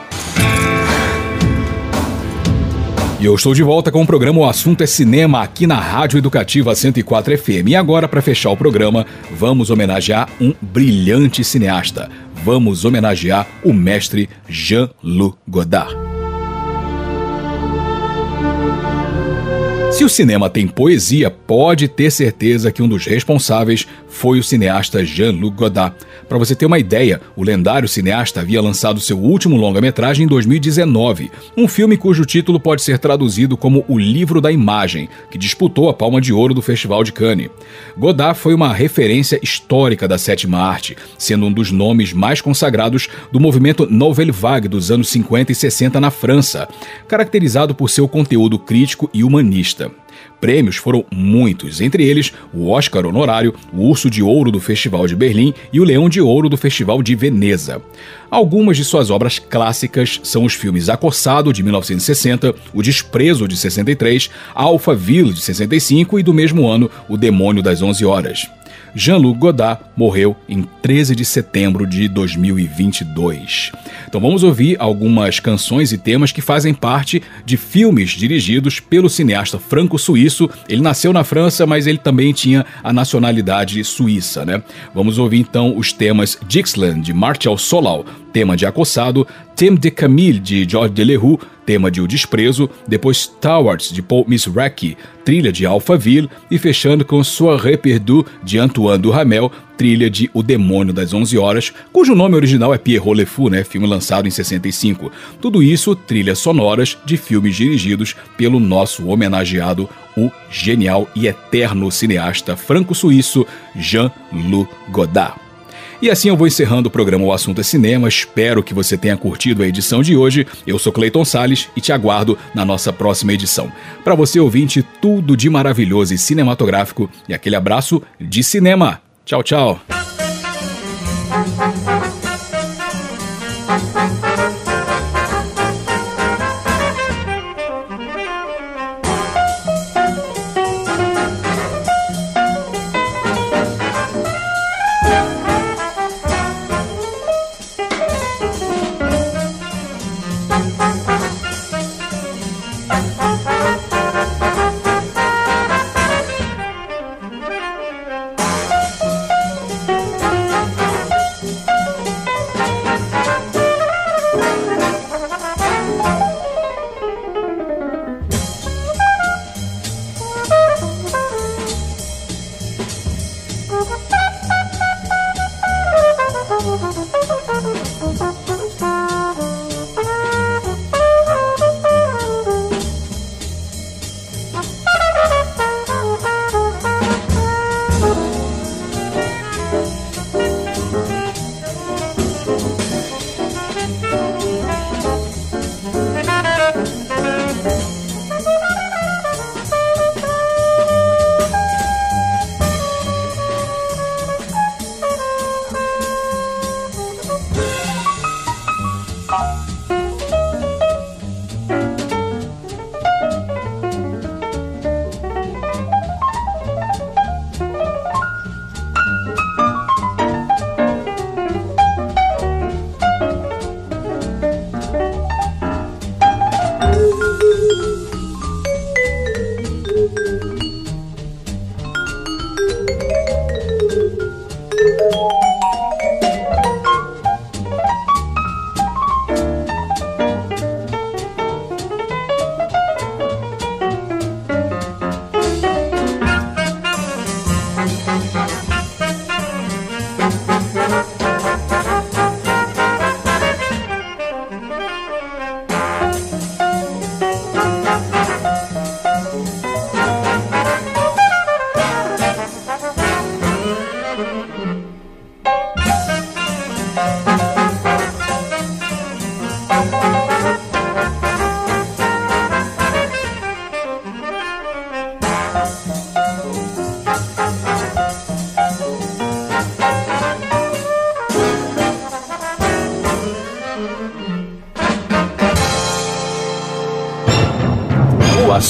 E eu estou de volta com o programa O Assunto é Cinema aqui na Rádio Educativa 104 FM. E agora, para fechar o programa, vamos homenagear um brilhante cineasta. Vamos homenagear o mestre Jean-Luc Godard. Se o cinema tem poesia, pode ter certeza que um dos responsáveis foi o cineasta Jean-Luc Godard. Para você ter uma ideia, o lendário cineasta havia lançado seu último longa-metragem em 2019, um filme cujo título pode ser traduzido como O Livro da Imagem, que disputou a Palma de Ouro do Festival de Cannes. Godard foi uma referência histórica da sétima arte, sendo um dos nomes mais consagrados do movimento Nouvelle Vague dos anos 50 e 60 na França, caracterizado por seu conteúdo crítico e humanista. Prêmios foram muitos, entre eles o Oscar honorário, o Urso de Ouro do Festival de Berlim e o Leão de Ouro do Festival de Veneza. Algumas de suas obras clássicas são os filmes Acossado, de 1960, O Desprezo, de 63, Alphaville, de 65 e, do mesmo ano, O Demônio das Onze Horas. Jean-Luc Godard morreu em 13 de setembro de 2022. Então vamos ouvir algumas canções e temas que fazem parte de filmes dirigidos pelo cineasta franco-suíço. Ele nasceu na França, mas ele também tinha a nacionalidade suíça, né? Vamos ouvir então os temas Dixland de Martial Solal, tema de Acossado, Thème de Camille de Georges Delerue, tema de O Desprezo, depois Towards de Paul Misraki, trilha de Alphaville e fechando com Soirée Perdue de Antoine Duhamel, trilha de O Demônio das Onze Horas, cujo nome original é Pierrot Le Fou, né, filme lançado em 65. Tudo isso trilhas sonoras de filmes dirigidos pelo nosso homenageado, o genial e eterno cineasta franco-suíço Jean-Luc Godard. E assim eu vou encerrando o programa O Assunto é Cinema. Espero que você tenha curtido a edição de hoje. Eu sou Cleiton Sales e te aguardo na nossa próxima edição. Para você ouvinte, tudo de maravilhoso e cinematográfico e aquele abraço de cinema. Tchau, tchau.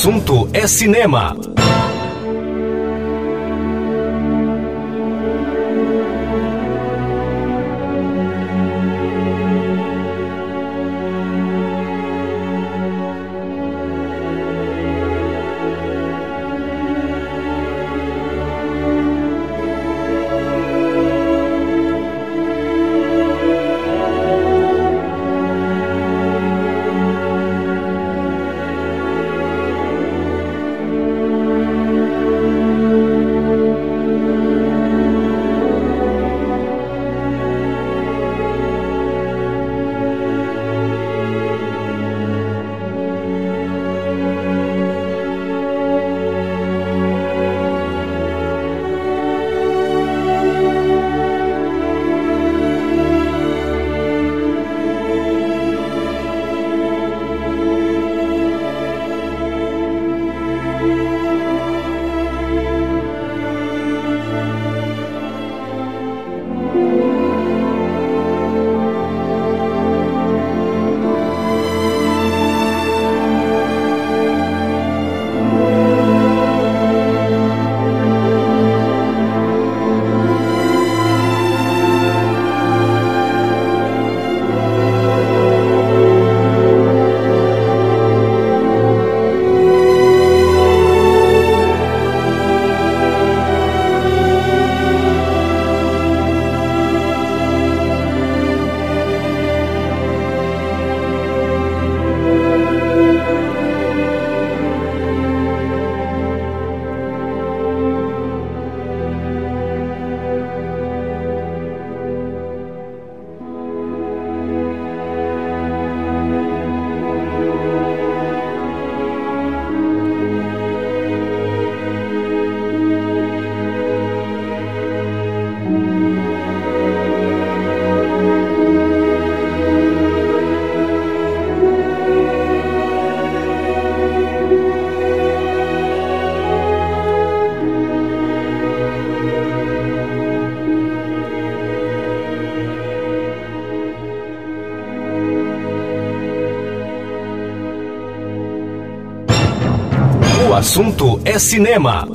Assunto é cinema. Assunto é cinema.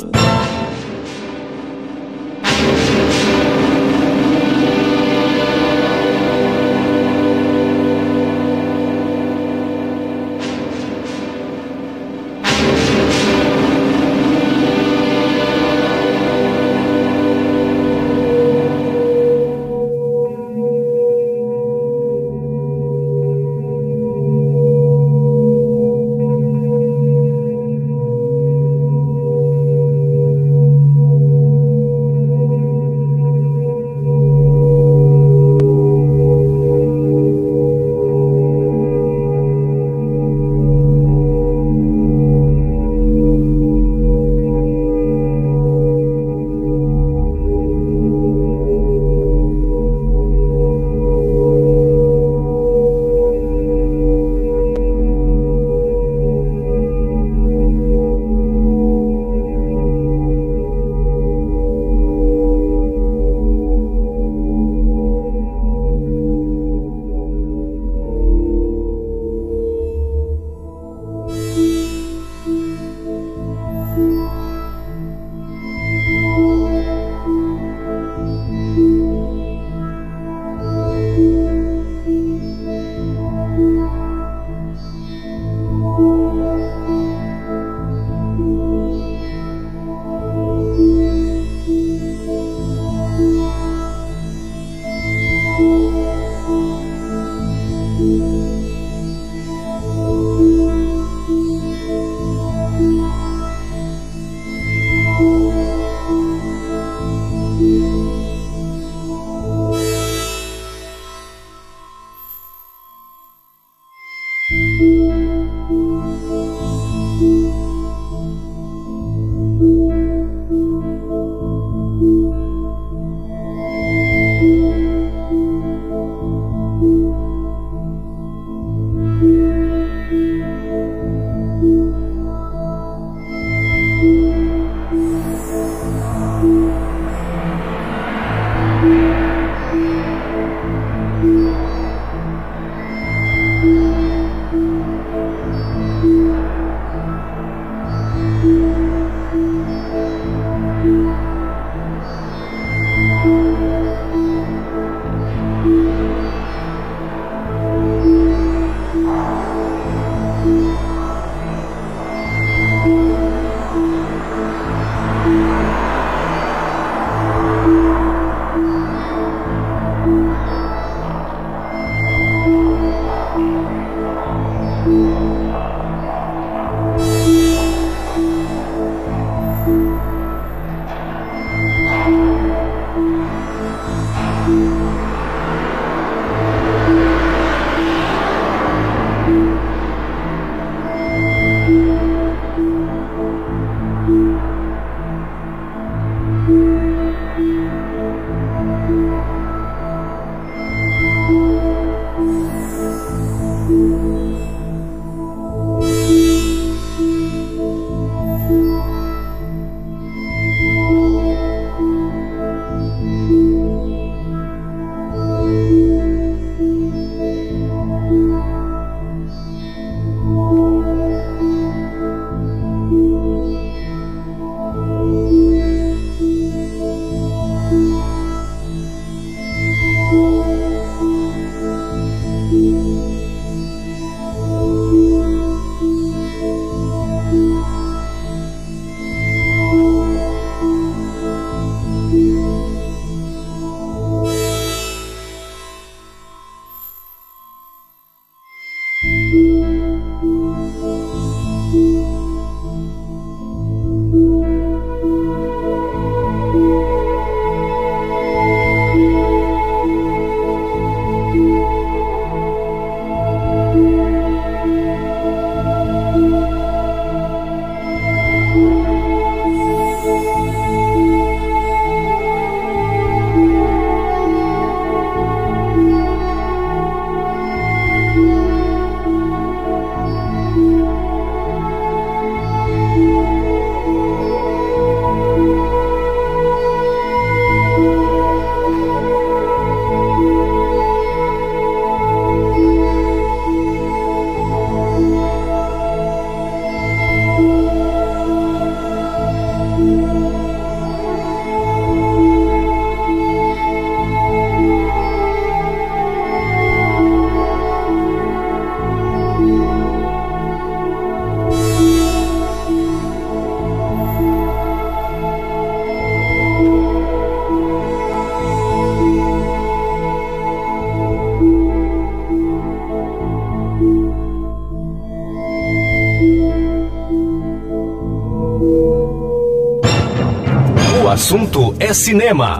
Assunto é cinema.